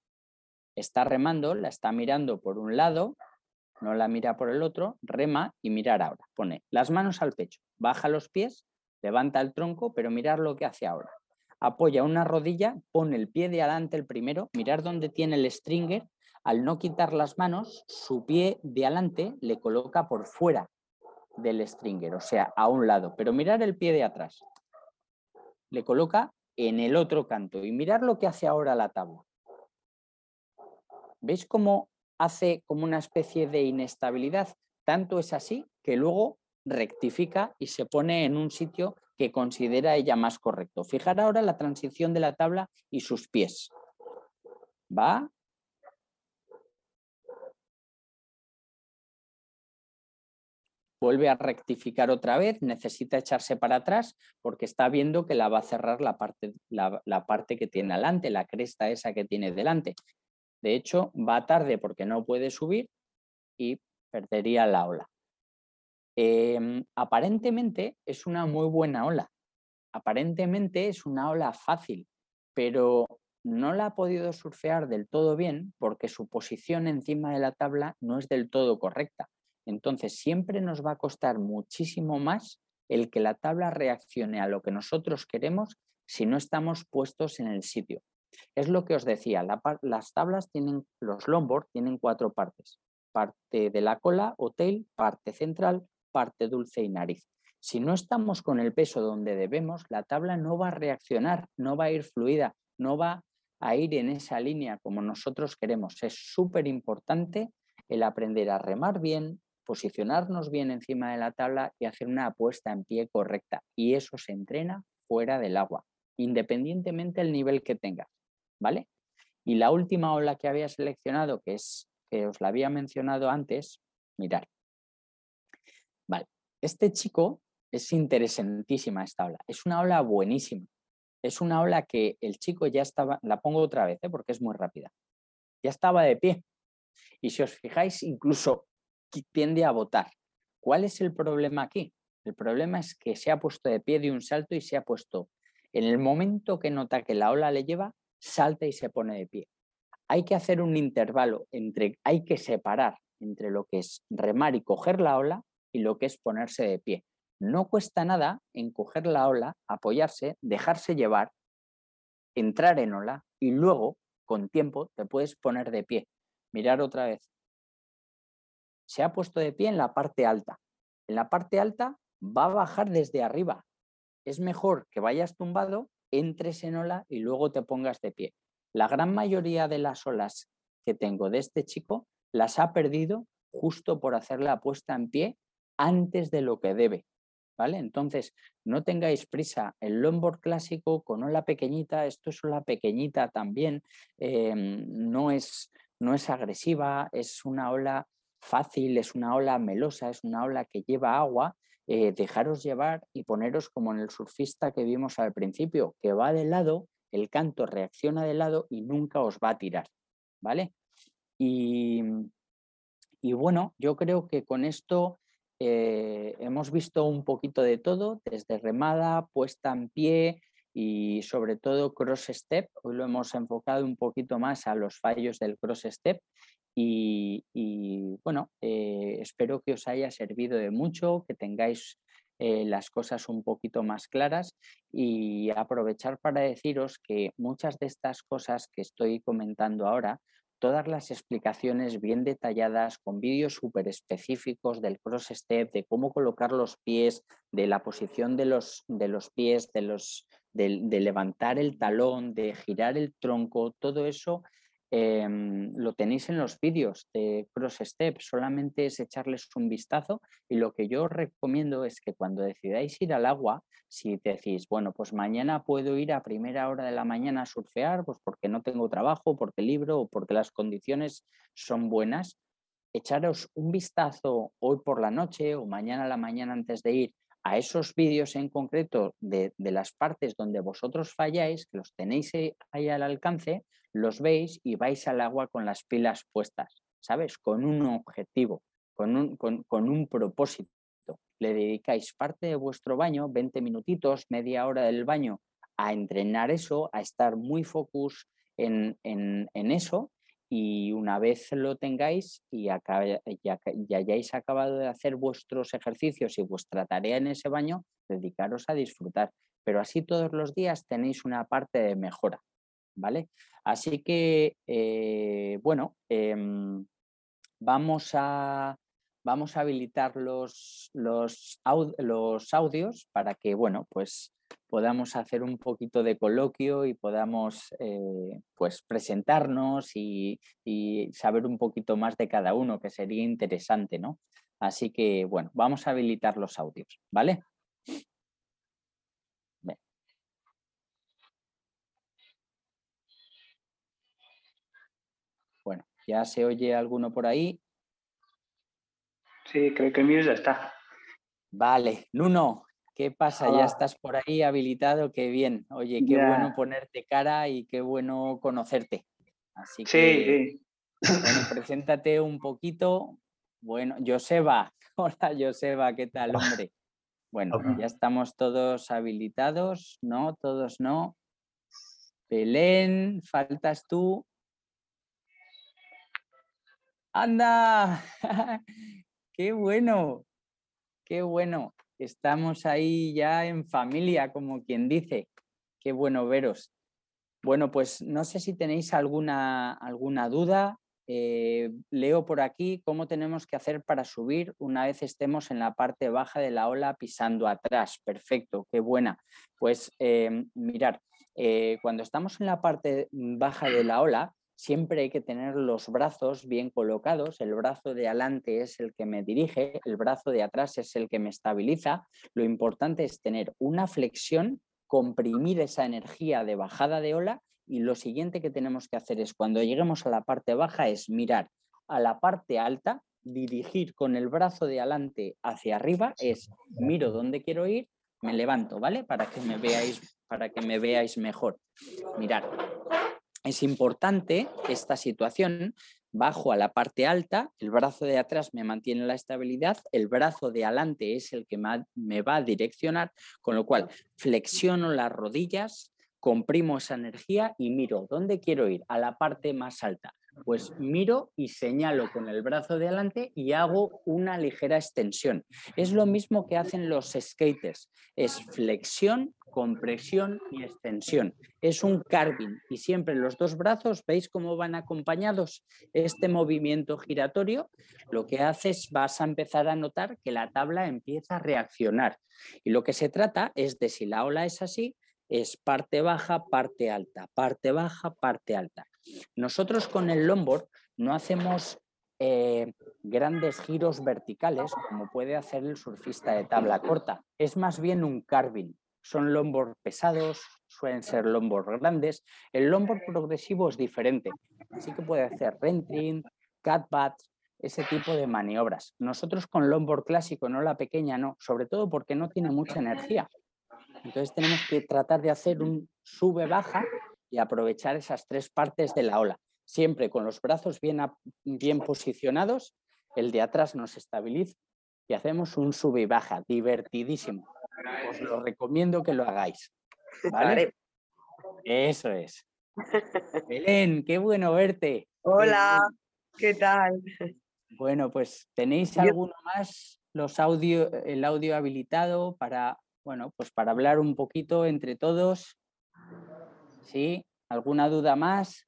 Speaker 1: está remando, la está mirando por un lado, no la mira por el otro, rema y mirar ahora. Pone las manos al pecho, baja los pies, levanta el tronco, pero mirar lo que hace ahora. Apoya una rodilla, pone el pie de adelante el primero, mirar dónde tiene el stringer al no quitar las manos, su pie de adelante le coloca por fuera del stringer, o sea, a un lado. Pero mirar el pie de atrás. Le coloca en el otro canto. Y mirar lo que hace ahora la tabla. ¿Veis cómo hace como una especie de inestabilidad? Tanto es así que luego rectifica y se pone en un sitio que considera ella más correcto. Fijar ahora la transición de la tabla y sus pies. Va vuelve a rectificar otra vez, necesita echarse para atrás porque está viendo que la va a cerrar la parte, la, parte que tiene adelante, la cresta esa que tiene delante. De hecho, va tarde porque no puede subir y perdería la ola. Em, aparentemente es una muy buena ola. Aparentemente es una ola fácil, pero no la ha podido surfear del todo bien porque su posición encima de la tabla no es del todo correcta. Entonces, siempre nos va a costar muchísimo más el que la tabla reaccione a lo que nosotros queremos si no estamos puestos en el sitio. Es lo que os decía, las tablas tienen, los longboard tienen cuatro partes. Parte de la cola o tail, parte central, parte dulce y nariz. Si no estamos con el peso donde debemos, la tabla no va a reaccionar, no va a ir fluida, no va a ir en esa línea como nosotros queremos. Es súper importante el aprender a remar bien, posicionarnos bien encima de la tabla y hacer una apuesta en pie correcta. Y eso se entrena fuera del agua, independientemente del nivel que tengas. ¿Vale? Y la última ola que había seleccionado, que es que os la había mencionado antes, mirar. Vale, este chico es interesantísima esta ola. Es una ola buenísima. Es una ola que el chico ya estaba, la pongo otra vez ¿eh? porque es muy rápida. Ya estaba de pie. Y si os fijáis, incluso tiende a votar. ¿Cuál es el problema aquí? El problema es que se ha puesto de pie de un salto y se ha puesto En el momento que nota que la ola le lleva, salta y se pone de pie. Hay que hacer un intervalo entre, hay que separar entre lo que es remar y coger la ola y lo que es ponerse de pie. No cuesta nada en coger la ola, apoyarse, dejarse llevar, entrar en ola y luego, con tiempo, te puedes poner de pie. Mirar otra vez. Se ha puesto de pie en la parte alta. En la parte alta va a bajar desde arriba. Es mejor que vayas tumbado, entres en ola y luego te pongas de pie. La gran mayoría de las olas que tengo de este chico las ha perdido justo por hacer la puesta en pie antes de lo que debe. ¿Vale? Entonces, no tengáis prisa. El longboard clásico con ola pequeñita, esto es ola pequeñita también, em, no, es, no es agresiva, es una ola fácil, es una ola melosa, es una ola que lleva agua. Eh, dejaros llevar y poneros como en el surfista que vimos al principio, que va de lado, el canto reacciona de lado y nunca os va a tirar. ¿Vale? Y, bueno, yo creo que con esto eh, hemos visto un poquito de todo, desde remada, puesta en pie y sobre todo cross step. Hoy lo hemos enfocado un poquito más a los fallos del cross step y, bueno, eh, espero que os haya servido de mucho, que tengáis eh, las cosas un poquito más claras y aprovechar para deciros que muchas de estas cosas que estoy comentando ahora todas las explicaciones bien detalladas, con vídeos súper específicos del cross step, de cómo colocar los pies, de la posición de los, de los pies, de, los, de levantar el talón, de girar el tronco, todo eso Em, lo tenéis en los vídeos de Cross Step, solamente es echarles un vistazo y lo que yo os recomiendo es que cuando decidáis ir al agua, si decís, bueno, pues mañana puedo ir a primera hora de la mañana a surfear, pues porque no tengo trabajo, porque libro o porque las condiciones son buenas, echaros un vistazo hoy por la noche o mañana a la mañana antes de ir a esos vídeos en concreto de, de, las partes donde vosotros falláis, que los tenéis ahí al alcance, los veis y vais al agua con las pilas puestas, ¿sabes? Con un objetivo, con un, con, un propósito. Le dedicáis parte de vuestro baño, 20 minutitos, media hora del baño, a entrenar eso, a estar muy focus en, en, en eso y una vez lo tengáis y ya, ya, hayáis acabado de hacer vuestros ejercicios y vuestra tarea en ese baño, dedicaros a disfrutar. Pero así todos los días tenéis una parte de mejora. ¿vale? Así que, eh, bueno, em, vamos, a, vamos a habilitar los, los, audios para que, bueno, pues podamos hacer un poquito de coloquio y podamos eh, pues presentarnos y, y, saber un poquito más de cada uno, que sería interesante, ¿no? Así que, bueno, vamos a habilitar los audios, ¿vale? ¿Ya se oye alguno por ahí?
Speaker 2: Sí, creo que el mío ya está.
Speaker 1: Vale, Nuno, ¿qué pasa? ¿Ya estás por ahí habilitado? Qué bien. Oye, qué bueno ponerte cara y qué bueno conocerte. Así que, sí, bueno, preséntate un poquito. Bueno, Joseba, hola Joseba, ¿qué tal, hombre? Bueno, ya estamos todos habilitados, ¿no? Todos no. Belén, faltas tú. ¡Anda! ¡Qué bueno! ¡Qué bueno! Estamos ahí ya en familia, como quien dice. Qué bueno veros. Bueno, pues no sé si tenéis alguna, alguna duda. Eh, leo por aquí cómo tenemos que hacer para subir una vez estemos en la parte baja de la ola pisando atrás. Perfecto, qué buena. Pues eh, mirar, eh, cuando estamos en la parte baja de la ola, siempre hay que tener los brazos bien colocados. El brazo de adelante es el que me dirige, el brazo de atrás es el que me estabiliza. Lo importante es tener una flexión, comprimir esa energía de bajada de ola y lo siguiente que tenemos que hacer es cuando lleguemos a la parte baja es mirar a la parte alta, dirigir con el brazo de adelante hacia arriba, es miro dónde quiero ir, me levanto, ¿vale? Para que me veáis, para que me veáis mejor. Mirar, es importante esta situación bajo a la parte alta, el brazo de atrás me mantiene la estabilidad, el brazo de adelante es el que me va a direccionar, con lo cual flexiono las rodillas, comprimo esa energía y miro, ¿dónde quiero ir? A la parte más alta. Pues miro y señalo con el brazo de adelante y hago una ligera extensión. Es lo mismo que hacen los skaters, es flexión compresión y extensión. Es un carving y siempre los dos brazos, ¿veis cómo van acompañados? Este movimiento giratorio lo que hace es vas a empezar a notar que la tabla empieza a reaccionar. Y lo que se trata es de si la ola es así, es parte baja, parte alta, parte baja, parte alta. Nosotros con el longboard no hacemos eh, grandes giros verticales como puede hacer el surfista de tabla corta. Es más bien un carving son longboard pesados, suelen ser longboard grandes. El longboard progresivo es diferente, así que puede hacer renting, catbat, ese tipo de maniobras. Nosotros con longboard clásico, no la pequeña, no, sobre todo porque no tiene mucha energía. Entonces tenemos que tratar de hacer un sube-baja y aprovechar esas tres partes de la ola. Siempre con los brazos bien, bien posicionados, el de atrás nos estabiliza y hacemos un sube baja, divertidísimo os lo recomiendo que lo hagáis. ¿vale? Eso es. Belén, qué bueno verte.
Speaker 2: Hola, ¿qué tal?
Speaker 1: Bueno, pues tenéis alguno más los audio, el audio habilitado para, bueno, pues para hablar un poquito entre todos. ¿Sí? ¿Alguna duda más?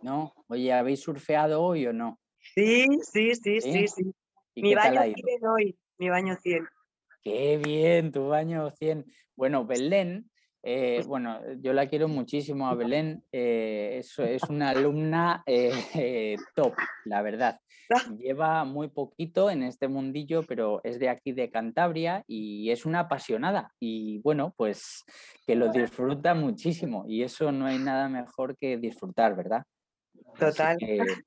Speaker 1: ¿No? Oye, ¿habéis surfeado hoy o no?
Speaker 2: Sí, sí, sí, sí, sí. Mi baño 100 hoy, mi baño 100.
Speaker 1: Qué bien, tu baño 100. Bueno, Belén, eh, bueno, yo la quiero muchísimo a Belén, eh, es, es, una alumna eh, top, la verdad. Lleva muy poquito en este mundillo, pero es de aquí de Cantabria y es una apasionada. Y bueno, pues que lo disfruta muchísimo y eso no hay nada mejor que disfrutar, ¿verdad?
Speaker 2: Total.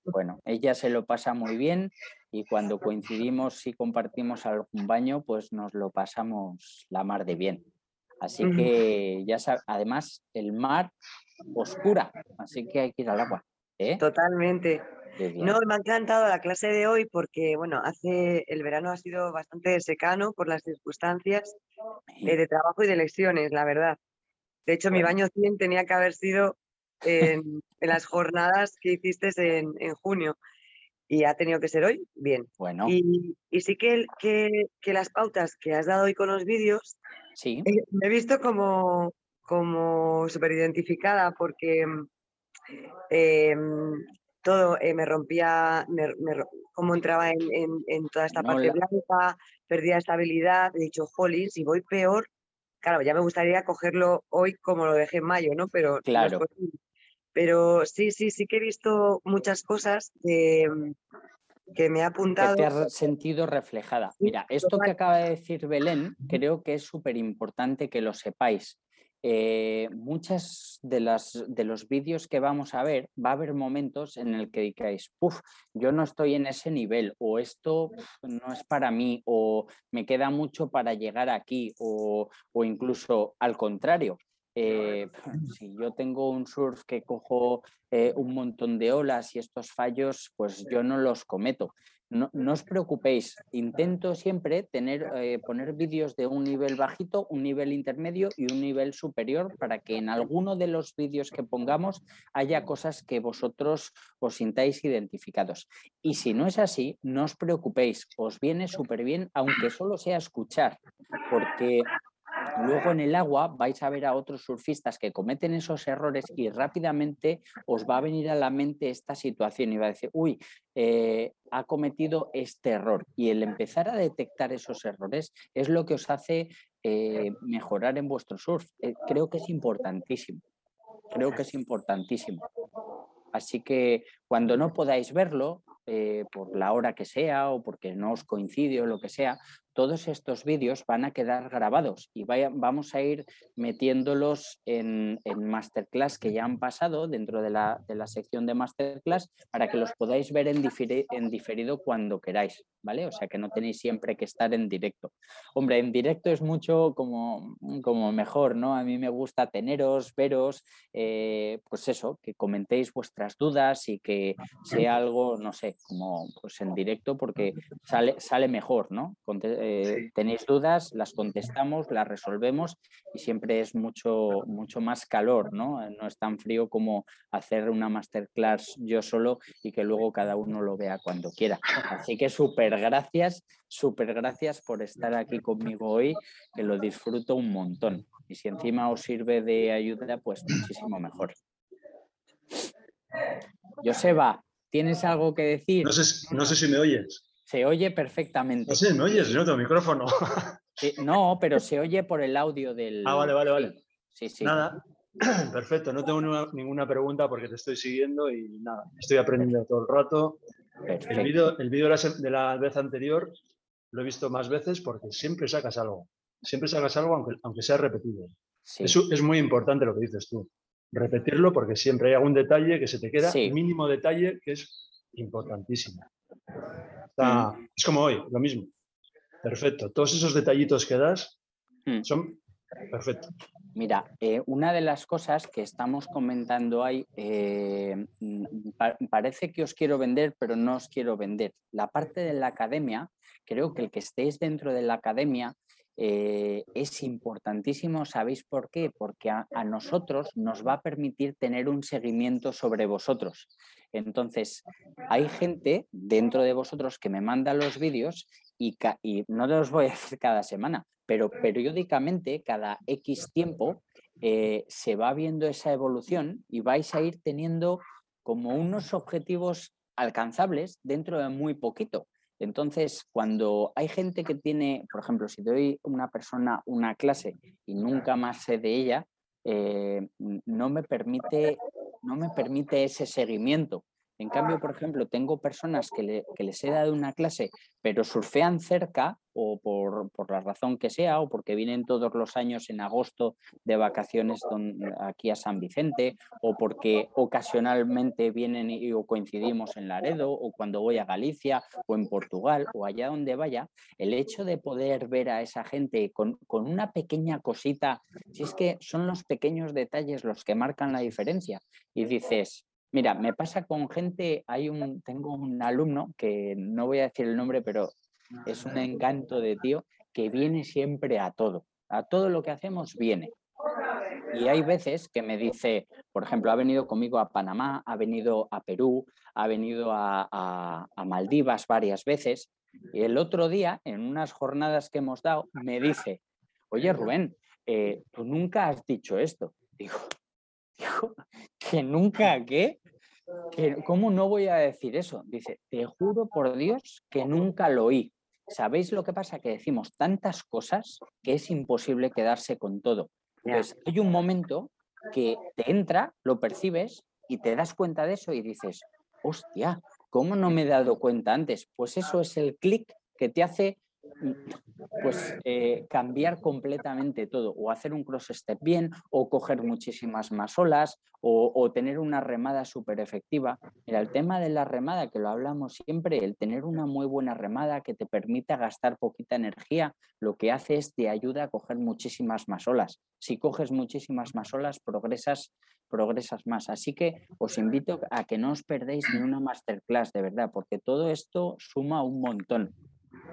Speaker 1: bueno, ella se lo pasa muy bien y cuando coincidimos y compartimos algún baño, pues nos lo pasamos la mar de bien. Así que ya sabes, además el mar oscura, así que hay que ir al agua. ¿eh?
Speaker 2: Totalmente. No, me ha encantado la clase de hoy porque, bueno, hace el verano ha sido bastante secano por las circunstancias eh, de trabajo y de lecciones, la verdad. De hecho, mi baño 100 tenía que haber sido en, las jornadas que hiciste en, en, junio y ha tenido que ser hoy, bien.
Speaker 1: Bueno.
Speaker 2: Y, y sí que, que, que, las pautas que has dado hoy con los vídeos,
Speaker 1: sí.
Speaker 2: Eh, me he visto como, como súper identificada porque eh, todo eh, me rompía, me, como entraba en, en, en, toda esta parte blanca, perdía estabilidad, he dicho, jolín, si voy peor, claro, ya me gustaría cogerlo hoy como lo dejé en mayo, ¿no? Pero
Speaker 1: claro.
Speaker 2: Pero sí, sí, sí que he visto muchas cosas que, que me ha apuntado.
Speaker 1: Que te has sentido reflejada. Mira, esto que acaba de decir Belén, creo que es súper importante que lo sepáis. Eh, muchas de, las, de los vídeos que vamos a ver, va a haber momentos en el que digáis, puff, yo no estoy en ese nivel, o esto no es para mí, o me queda mucho para llegar aquí, o, o incluso al contrario, eh, si yo tengo un surf que cojo eh, un montón de olas y estos fallos, pues yo no los cometo. No, os preocupéis, intento siempre tener, eh, poner vídeos de un nivel bajito, un nivel intermedio y un nivel superior para que en alguno de los vídeos que pongamos haya cosas que vosotros os sintáis identificados. Y si no es así, no os preocupéis, os viene súper bien, aunque solo sea escuchar, porque Luego en el agua vais a ver a otros surfistas que cometen esos errores y rápidamente os va a venir a la mente esta situación y va a decir, uy, eh, ha cometido este error. Y el empezar a detectar esos errores es lo que os hace eh, mejorar en vuestro surf. Eh, creo que es importantísimo. Creo que es importantísimo. Así que cuando no podáis verlo, por la hora que sea o porque no os coincide o lo que sea, todos estos vídeos van a quedar grabados y vamos a ir metiéndolos en, masterclass que ya han pasado dentro de la, sección de masterclass para que los podáis ver en, en diferido cuando queráis, ¿vale? O sea que no tenéis siempre que estar en directo. Hombre, en directo es mucho como, como mejor, ¿no? A mí me gusta teneros, veros, eh, pues eso, que comentéis vuestras dudas y que sea algo, no sé, como pues en directo porque sale, sale mejor, ¿no? Eh, tenéis dudas, las contestamos, las resolvemos y siempre es mucho, mucho más calor, ¿no? No es tan frío como hacer una masterclass yo solo y que luego cada uno lo vea cuando quiera. Así que súper gracias, súper gracias por estar aquí conmigo hoy, que lo disfruto un montón. Y si encima os sirve de ayuda, pues muchísimo mejor. Joseba, ¿tienes algo que decir?
Speaker 3: No sé, no sé si me oyes.
Speaker 1: Se oye perfectamente.
Speaker 3: No sé, ¿me oyes? No tengo micrófono.
Speaker 1: no, pero se oye por el audio del...
Speaker 3: Ah, vale, vale, vale.
Speaker 1: Sí, sí.
Speaker 3: Nada, perfecto. No tengo ninguna pregunta porque te estoy siguiendo y nada, estoy aprendiendo todo el rato. El vídeo el vídeo de la vez anterior lo he visto más veces porque siempre sacas algo. Siempre sacas algo aunque, aunque sea repetido. Eso es muy importante lo que dices tú. Repetirlo porque siempre hay algún detalle que se te queda, el mínimo detalle que es importantísimo. Mm. Es como hoy, lo mismo. Perfecto. Todos esos detallitos que das mm. son perfectos.
Speaker 1: Mira, eh, una de las cosas que estamos comentando ahí, eh, mm, parece que os quiero vender, pero no os quiero vender. La parte de la academia, creo que el que estéis dentro de la academia eh, es importantísimo, ¿sabéis por qué? Porque a, nosotros nos va a permitir tener un seguimiento sobre vosotros. Entonces, hay gente dentro de vosotros que me manda los vídeos y, no los voy a hacer cada semana, pero periódicamente, cada X tiempo, eh, se va viendo esa evolución y vais a ir teniendo como unos objetivos alcanzables dentro de muy poquito. Entonces, cuando hay gente que tiene, por ejemplo, si doy una persona una clase y nunca más sé de ella, eh, no, me permite, no me permite ese seguimiento. En cambio, por ejemplo, tengo personas que, les he dado una clase, pero surfean cerca o por, la razón que sea, o porque vienen todos los años en agosto de vacaciones aquí a San Vicente, o porque ocasionalmente vienen y o coincidimos en Laredo, o cuando voy a Galicia, o en Portugal, o allá donde vaya, el hecho de poder ver a esa gente con, con una pequeña cosita, si es que son los pequeños detalles los que marcan la diferencia, y dices, Mira, me pasa con gente, hay un, tengo un alumno que no voy a decir el nombre, pero es un encanto de tío que viene siempre a todo. A todo lo que hacemos viene. Y hay veces que me dice, por ejemplo, ha venido conmigo a Panamá, ha venido a Perú, ha venido a, Maldivas varias veces. Y el otro día, en unas jornadas que hemos dado, me dice, oye Rubén, eh, tú nunca has dicho esto. Digo, digo, que nunca, ¿qué? ¿Cómo no voy a decir eso? Dice, te juro por Dios que nunca lo oí. ¿Sabéis lo que pasa? Que decimos tantas cosas que es imposible quedarse con todo. Pues hay un momento que te entra, lo percibes y te das cuenta de eso y dices, hostia, ¿cómo no me he dado cuenta antes? Pues eso es el clic que te hace pues eh, cambiar completamente todo, o hacer un cross step bien, o coger muchísimas más olas, o, tener una remada súper efectiva. Mira, el tema de la remada, que lo hablamos siempre, el tener una muy buena remada que te permita gastar poquita energía, lo que hace es te ayuda a coger muchísimas más olas. Si coges muchísimas más olas, progresas, progresas más. Así que os invito a que no os perdéis ni una masterclass, de verdad, porque todo esto suma un montón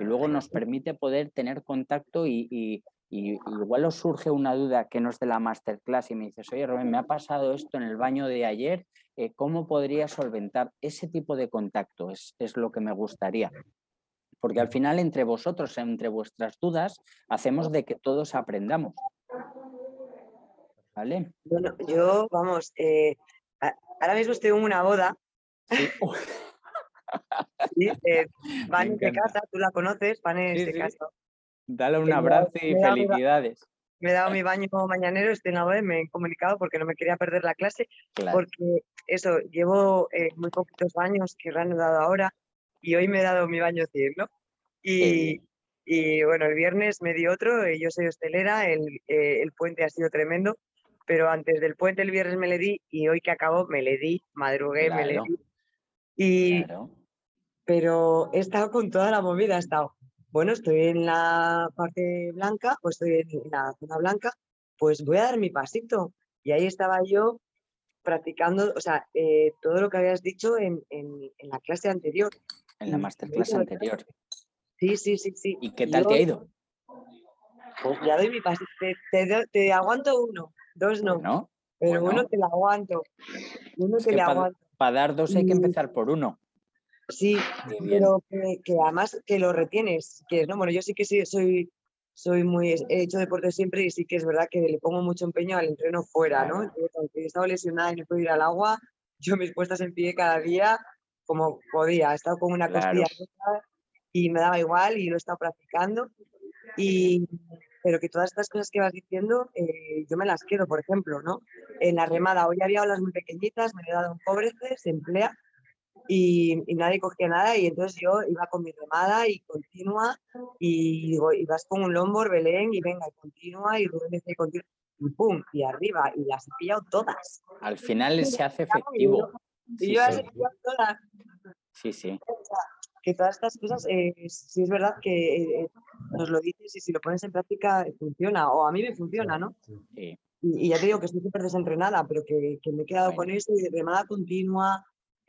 Speaker 1: luego nos permite poder tener contacto y, igual os surge una duda que no es de la masterclass y me dices, oye Rubén, me ha pasado esto en el baño de ayer, eh, ¿cómo podría solventar ese tipo de contacto? Es, es lo que me gustaría. Porque al final entre vosotros, entre vuestras dudas, hacemos de que todos aprendamos. ¿Vale?
Speaker 2: Bueno, yo, vamos, eh, ahora mismo estoy en una boda. Sí, eh, de casa, tú la conoces, Vanes de casa.
Speaker 1: Dale un abrazo y felicidades.
Speaker 2: Me he dado mi baño mañanero, estoy en la web, me he comunicado porque no me quería perder la clase, porque eso, llevo eh, muy poquitos años que he reanudado ahora y hoy me he dado mi baño 100, ¿no? Y, Y bueno, el viernes me di otro, eh, yo soy hostelera, el, eh, el puente ha sido tremendo, pero antes del puente el viernes me le di y hoy que acabo me le di, madrugué, me le di. Y, Pero he estado con toda la movida, he estado, bueno, estoy en la parte blanca, pues estoy en la zona blanca, pues voy a dar mi pasito. Y ahí estaba yo practicando, o sea, eh, todo lo que habías dicho en, en, la clase anterior.
Speaker 1: En la masterclass anterior.
Speaker 2: Sí, sí, sí, sí.
Speaker 1: ¿Y qué tal te ha ido?
Speaker 2: Pues ya doy mi pasito. Te, aguanto uno, dos no. pero uno te lo aguanto. Uno te le aguanto.
Speaker 1: Para dar dos hay que empezar por uno.
Speaker 2: Sí, pero que, que, además que lo retienes, que no, bueno, yo sí que sí, soy soy muy, he hecho deporte siempre y sí que es verdad que le pongo mucho empeño al entreno fuera, ¿no? Entonces, aunque he estado lesionada y no puedo ir al agua, yo mis puestas en pie cada día como podía. He estado con una costilla y me daba igual y lo he estado practicando. Y, pero que todas estas cosas que vas diciendo, eh, yo me las quiero, por ejemplo, ¿no? En la remada, hoy había olas muy pequeñitas, me he dado un pobrece, se emplea, y, nadie cogía nada y entonces yo iba con mi remada y continua y digo, y vas con un lombor, Belén y venga, y continua y Rubén y continua y pum, y arriba y las he pillado todas.
Speaker 1: Al final se hace efectivo.
Speaker 2: Y yo, las he pillado todas.
Speaker 1: Sí, sí.
Speaker 2: Que todas estas cosas, eh, sí es verdad que eh, nos lo dices y si lo pones en práctica funciona, o a mí me funciona, ¿no? Sí. Y, ya te digo que estoy súper desentrenada, pero que, que, me he quedado con eso y de remada continua,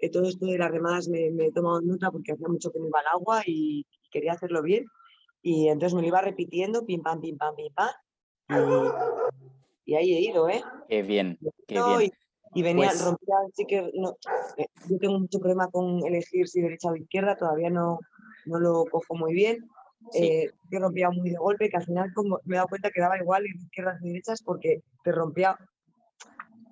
Speaker 2: todo esto de las remadas me, he tomado nota porque hacía mucho que no iba al agua y, quería hacerlo bien. Y entonces me lo iba repitiendo, pim, pam, pim, pam, pim, pam. Y, ahí he ido, ¿eh?
Speaker 1: Qué bien, qué bien.
Speaker 2: Y, venía, pues rompía, sí que no, eh, yo tengo mucho problema con elegir si derecha o izquierda, todavía no, no lo cojo muy bien. Eh, yo rompía muy de golpe, que al final como me he dado cuenta que daba igual izquierdas y derechas porque te rompía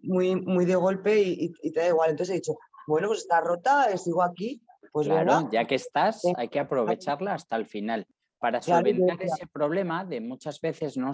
Speaker 2: muy, muy de golpe y, y, te da igual. Entonces he dicho, bueno, pues está rota, sigo aquí. Pues
Speaker 1: claro, ya que estás, hay que aprovecharla hasta el final. Para solventar ese problema de muchas veces no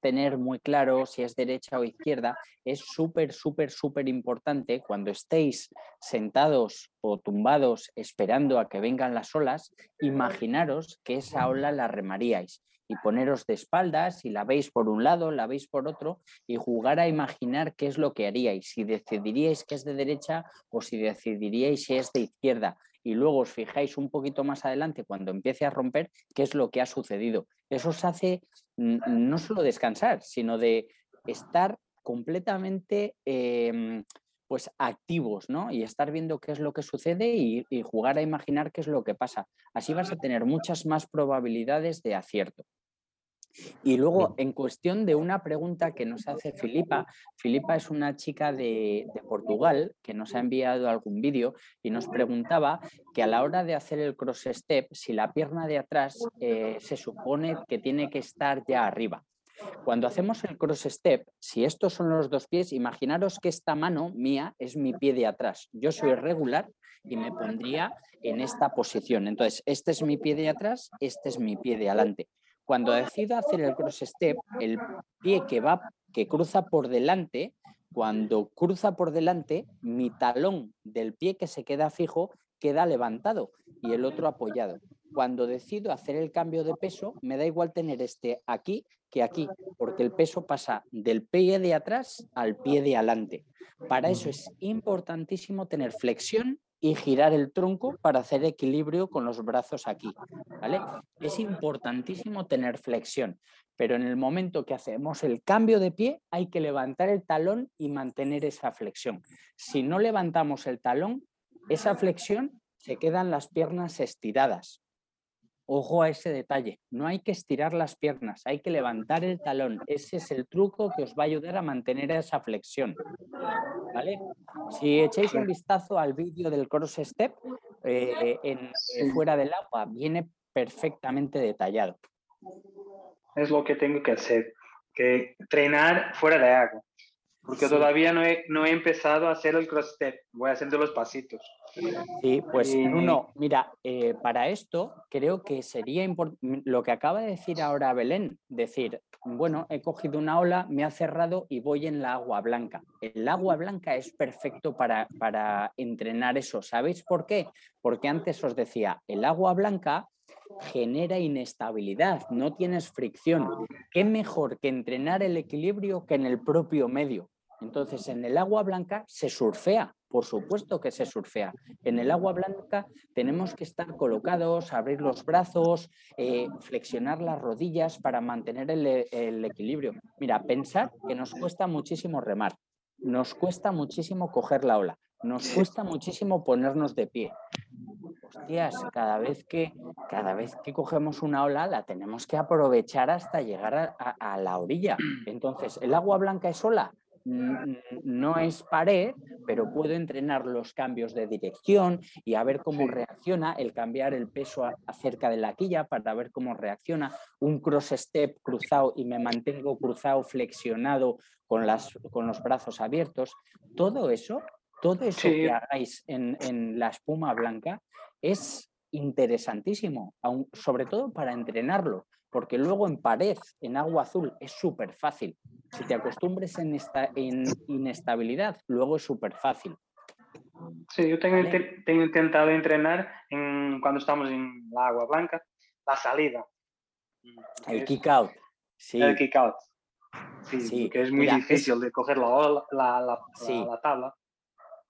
Speaker 1: tener muy claro si es derecha o izquierda, es súper, súper, súper importante cuando estéis sentados o tumbados esperando a que vengan las olas, imaginaros que esa ola la remaríais y poneros de espaldas y la veis por un lado, la veis por otro y jugar a imaginar qué es lo que haríais, si decidiríais que es de derecha o si decidiríais si es de izquierda. Y luego os fijáis un poquito más adelante cuando empiece a romper qué es lo que ha sucedido. Eso os hace no solo descansar, sino de estar completamente em, pues activos, ¿no? Y estar viendo qué es lo que sucede y, y, jugar a imaginar qué es lo que pasa. Así vas a tener muchas más probabilidades de acierto. Y luego, en cuestión de una pregunta que nos hace Filipa, Filipa es una chica de, Portugal que nos ha enviado algún vídeo y nos preguntaba que a la hora de hacer el cross step, si la pierna de atrás eh, se supone que tiene que estar ya arriba. Cuando hacemos el cross step, si estos son los dos pies, imaginaros que esta mano mía es mi pie de atrás. Yo soy regular y me pondría en esta posición. Entonces, este es mi pie de atrás, este es mi pie de adelante. Cuando decido hacer el cross step, el pie que va, que cruza por delante, cuando cruza por delante, mi talón del pie que se queda fijo queda levantado y el otro apoyado. Cuando decido hacer el cambio de peso, me da igual tener este aquí que aquí, porque el peso pasa del pie de atrás al pie de adelante. Para eso es importantísimo tener flexión y girar el tronco para hacer equilibrio con los brazos aquí. ¿vale? Es importantísimo tener flexión, pero en el momento que hacemos el cambio de pie hay que levantar el talón y mantener esa flexión. Si no levantamos el talón, esa flexión se quedan las piernas estiradas. Ojo a ese detalle, no hay que estirar las piernas, hay que levantar el talón. Ese es el truco que os va a ayudar a mantener esa flexión. ¿Vale? Si echáis un vistazo al vídeo del cross step, eh, en, eh, fuera del agua viene perfectamente detallado.
Speaker 4: Es lo que tengo que hacer, que entrenar fuera de agua. Porque todavía no he, no he empezado a hacer el cross step, voy haciendo los pasitos.
Speaker 1: Sí, pues uno, mira, eh, para esto creo que sería importante, lo que acaba de decir ahora Belén, decir, bueno, he cogido una ola, me ha cerrado y voy en la agua blanca. El agua blanca es perfecto para, para entrenar eso. ¿Sabéis por qué? Porque antes os decía, el agua blanca genera inestabilidad, no tienes fricción. ¿Qué mejor que entrenar el equilibrio que en el propio medio? Entonces, en el agua blanca se surfea, por supuesto que se surfea. En el agua blanca tenemos que estar colocados, abrir los brazos, eh, flexionar las rodillas para mantener el, equilibrio. Mira, pensar que nos cuesta muchísimo remar, nos cuesta muchísimo coger la ola, nos cuesta muchísimo ponernos de pie. Hostias, cada vez que, cada vez que cogemos una ola la tenemos que aprovechar hasta llegar a la orilla. Entonces, ¿el agua blanca es ola? no es pared, pero puedo entrenar los cambios de dirección y a ver cómo reacciona el cambiar el peso acerca de la quilla para ver cómo reacciona un cross step cruzado y me mantengo cruzado, flexionado con, las, con los brazos abiertos. Todo eso, todo eso que hagáis en, en la espuma blanca es interesantísimo, sobre todo para entrenarlo, porque luego en pared, en agua azul, es súper fácil. Si te acostumbres en, esta, en inestabilidad, luego es súper fácil.
Speaker 4: Sí, yo tengo, tengo intentado entrenar en, cuando estamos en la agua blanca, la salida.
Speaker 1: El kick out. Sí.
Speaker 4: El kick out. Sí, que es muy difícil de coger la, la, la tabla.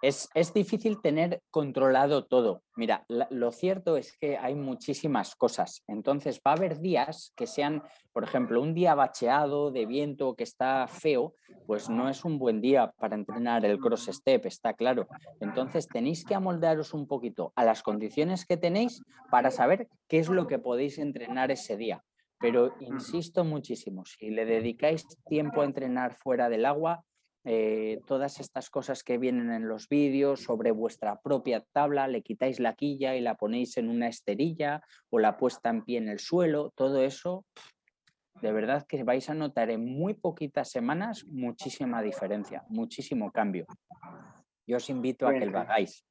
Speaker 1: Es, difícil tener controlado todo. Mira, lo cierto es que hay muchísimas cosas. Entonces va a haber días que sean, por ejemplo, un día bacheado de viento que está feo, pues no es un buen día para entrenar el cross step, está claro. Entonces tenéis que amoldaros un poquito a las condiciones que tenéis para saber qué es lo que podéis entrenar ese día. Pero insisto muchísimo, si le dedicáis tiempo a entrenar fuera del agua, eh, todas estas cosas que vienen en los vídeos sobre vuestra propia tabla, le quitáis la quilla y la ponéis en una esterilla o la puesta en pie en el suelo, todo eso, de verdad que vais a notar en muy poquitas semanas muchísima diferencia, muchísimo cambio. Yo os invito a que lo hagáis.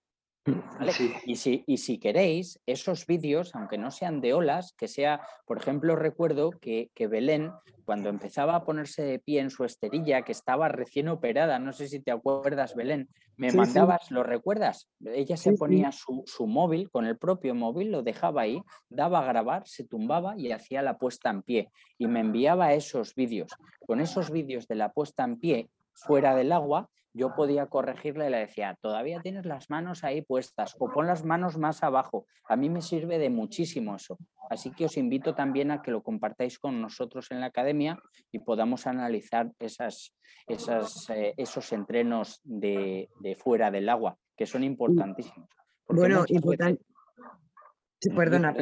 Speaker 1: Y, si, y si queréis, esos vídeos, aunque no sean de olas, que sea, por ejemplo, recuerdo que, que, Belén, cuando empezaba a ponerse de pie en su esterilla, que estaba recién operada, no sé si te acuerdas, Belén, me mandabas, ¿lo recuerdas? Ella se ponía su, su, móvil, con el propio móvil, lo dejaba ahí, daba a grabar, se tumbaba y hacía la puesta en pie. Y me enviaba esos vídeos. Con esos vídeos de la puesta en pie fuera del agua, yo podía corregirle y le decía, todavía tienes las manos ahí puestas o pon las manos más abajo. A mí me sirve de muchísimo eso. Así que os invito también a que lo compartáis con nosotros en la academia y podamos analizar esas, esas, eh, esos entrenos de, fuera del agua, que son importantísimos.
Speaker 2: bueno, importante. perdona,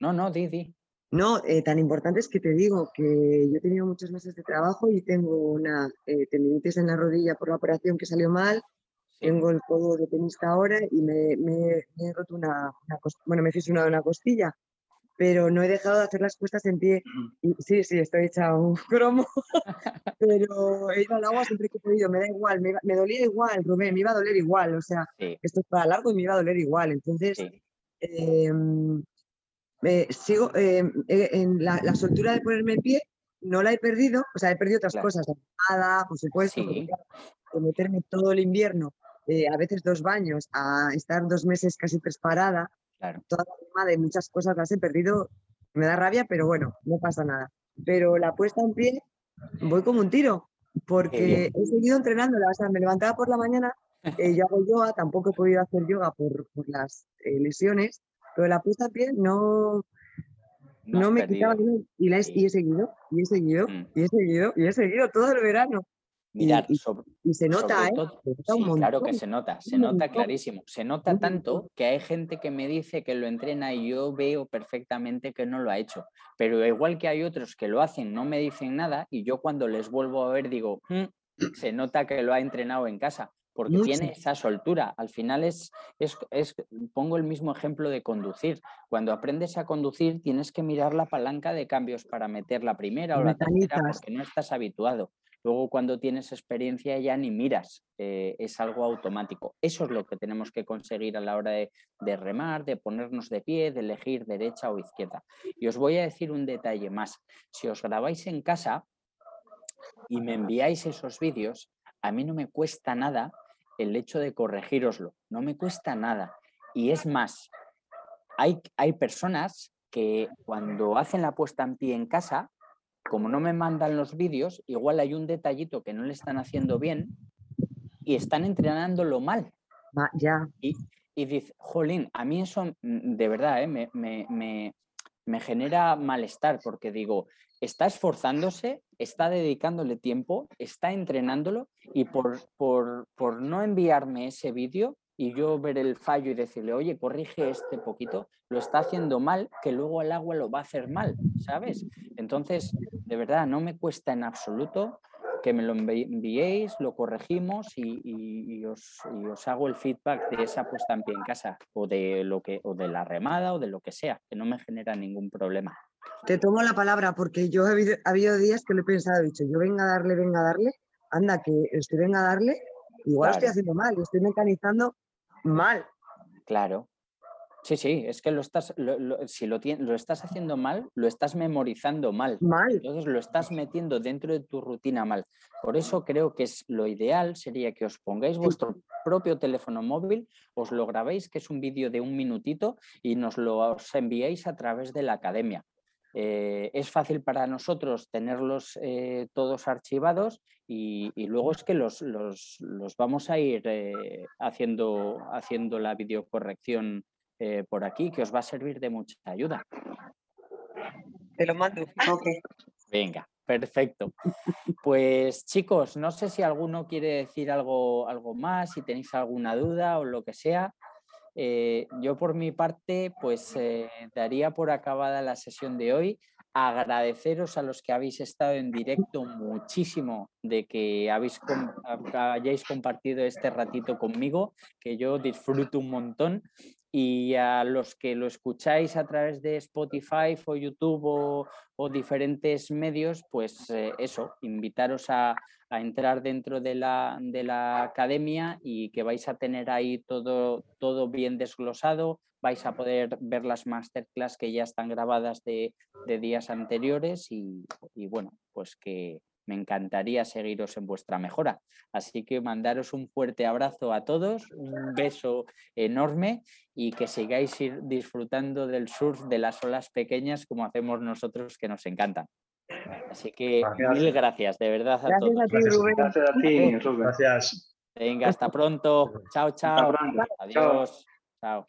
Speaker 1: No, no, di, di.
Speaker 2: No, eh, tan importante es que te digo que yo he tenido muchos meses de trabajo y tengo una eh, tendinitis en la rodilla por la operación que salió mal. Tengo el codo de tenista ahora y me, he roto una, bueno, me he fisurado una costilla, pero no he dejado de hacer las puestas en pie. sí, sí, estoy hecha un cromo, pero he ido al agua siempre que he podido, me da igual, me, dolía igual, Rubén, me iba a doler igual, o sea, esto es para largo y me iba a doler igual. Entonces, em, sigo eh, eh, en la, soltura de ponerme en pie, no la he perdido, o sea, he perdido otras cosas, nada, por supuesto, meterme todo el invierno, eh, a veces dos baños, a estar dos meses casi preparada, toda la tema de muchas cosas las he perdido, me da rabia, pero bueno, no pasa nada. Pero la puesta en pie, voy como un tiro, porque he seguido entrenándola, o sea, me levantaba por la mañana, yo hago yoga, tampoco he podido hacer yoga por, por las lesiones, pero la puesta a pie no, no, me quitaba y, la he, y he seguido, y he seguido, mm. y he seguido, y he seguido todo el verano.
Speaker 1: Mirad,
Speaker 2: y, se nota, ¿eh?
Speaker 1: claro que se nota, se nota clarísimo. Se nota tanto que hay gente que me dice que lo entrena y yo veo perfectamente que no lo ha hecho. Pero igual que hay otros que lo hacen, no me dicen nada y yo cuando les vuelvo a ver digo, mm, se nota que lo ha entrenado en casa porque tiene esa soltura. Al final es, es, pongo el mismo ejemplo de conducir. Cuando aprendes a conducir tienes que mirar la palanca de cambios para meter la primera o la tercera porque no estás habituado. Luego cuando tienes experiencia ya ni miras, eh, es algo automático. Eso es lo que tenemos que conseguir a la hora de, de remar, de ponernos de pie, de elegir derecha o izquierda. Y os voy a decir un detalle más. Si os grabáis en casa y me enviáis esos vídeos, a mí no me cuesta nada el hecho de corregiroslo. No me cuesta nada. Y es más, hay, hay personas que cuando hacen la puesta en pie en casa, como no me mandan los vídeos, igual hay un detallito que no le están haciendo bien y están entrenándolo mal.
Speaker 2: ya.
Speaker 1: Y, y dice, jolín, a mí eso mm, de verdad ¿eh? me, me, genera malestar porque digo, está esforzándose, está dedicándole tiempo, está entrenándolo y por, por, por no enviarme ese vídeo y yo ver el fallo y decirle, oye, corrige este poquito, lo está haciendo mal, que luego el agua lo va a hacer mal, ¿sabes? Entonces, de verdad, no me cuesta en absoluto que me lo enviéis, lo corregimos y, os, hago el feedback de esa puesta en pie en casa o de, lo que, o de la remada o de lo que sea, que no me genera ningún problema.
Speaker 2: Te tomo la palabra porque yo he habido, días que lo he pensado, he dicho, yo venga a darle, venga a darle, anda, que estoy venga a darle, igual estoy haciendo mal, estoy mecanizando mal.
Speaker 1: Claro, Sí, sí, es que lo estás, si lo, lo, estás haciendo mal, lo estás memorizando mal.
Speaker 2: Mal.
Speaker 1: Entonces lo estás metiendo dentro de tu rutina mal. Por eso creo que es lo ideal sería que os pongáis vuestro propio teléfono móvil, os lo grabéis, que es un vídeo de un minutito, y nos lo enviéis a través de la academia. Eh, es fácil para nosotros tenerlos eh, todos archivados y, luego es que los, los, vamos a ir eh, haciendo, haciendo la videocorrección eh, por aquí, que os va a servir de mucha ayuda.
Speaker 2: Te lo mando.
Speaker 1: Venga, perfecto. Pues chicos, no sé si alguno quiere decir algo, algo más, si tenéis alguna duda o lo que sea. Eh, yo por mi parte, pues eh, daría por acabada la sesión de hoy. Agradeceros a los que habéis estado en directo muchísimo de que habéis hayáis compartido este ratito conmigo, que yo disfruto un montón y a los que lo escucháis a través de Spotify o YouTube o, diferentes medios, pues eh, eso, invitaros a, entrar dentro de la, de la, academia y que vais a tener ahí todo, todo bien desglosado, vais a poder ver las masterclass que ya están grabadas de, días anteriores y, y bueno, pues que, me encantaría seguiros en vuestra mejora. Así que mandaros un fuerte abrazo a todos, un beso enorme y que sigáis disfrutando del surf de las olas pequeñas como hacemos nosotros que nos encantan. Así que mil gracias, de verdad a todos.
Speaker 4: Gracias a ti,
Speaker 3: Gracias.
Speaker 1: Venga, hasta pronto. Chao, chao. Adiós. Chao.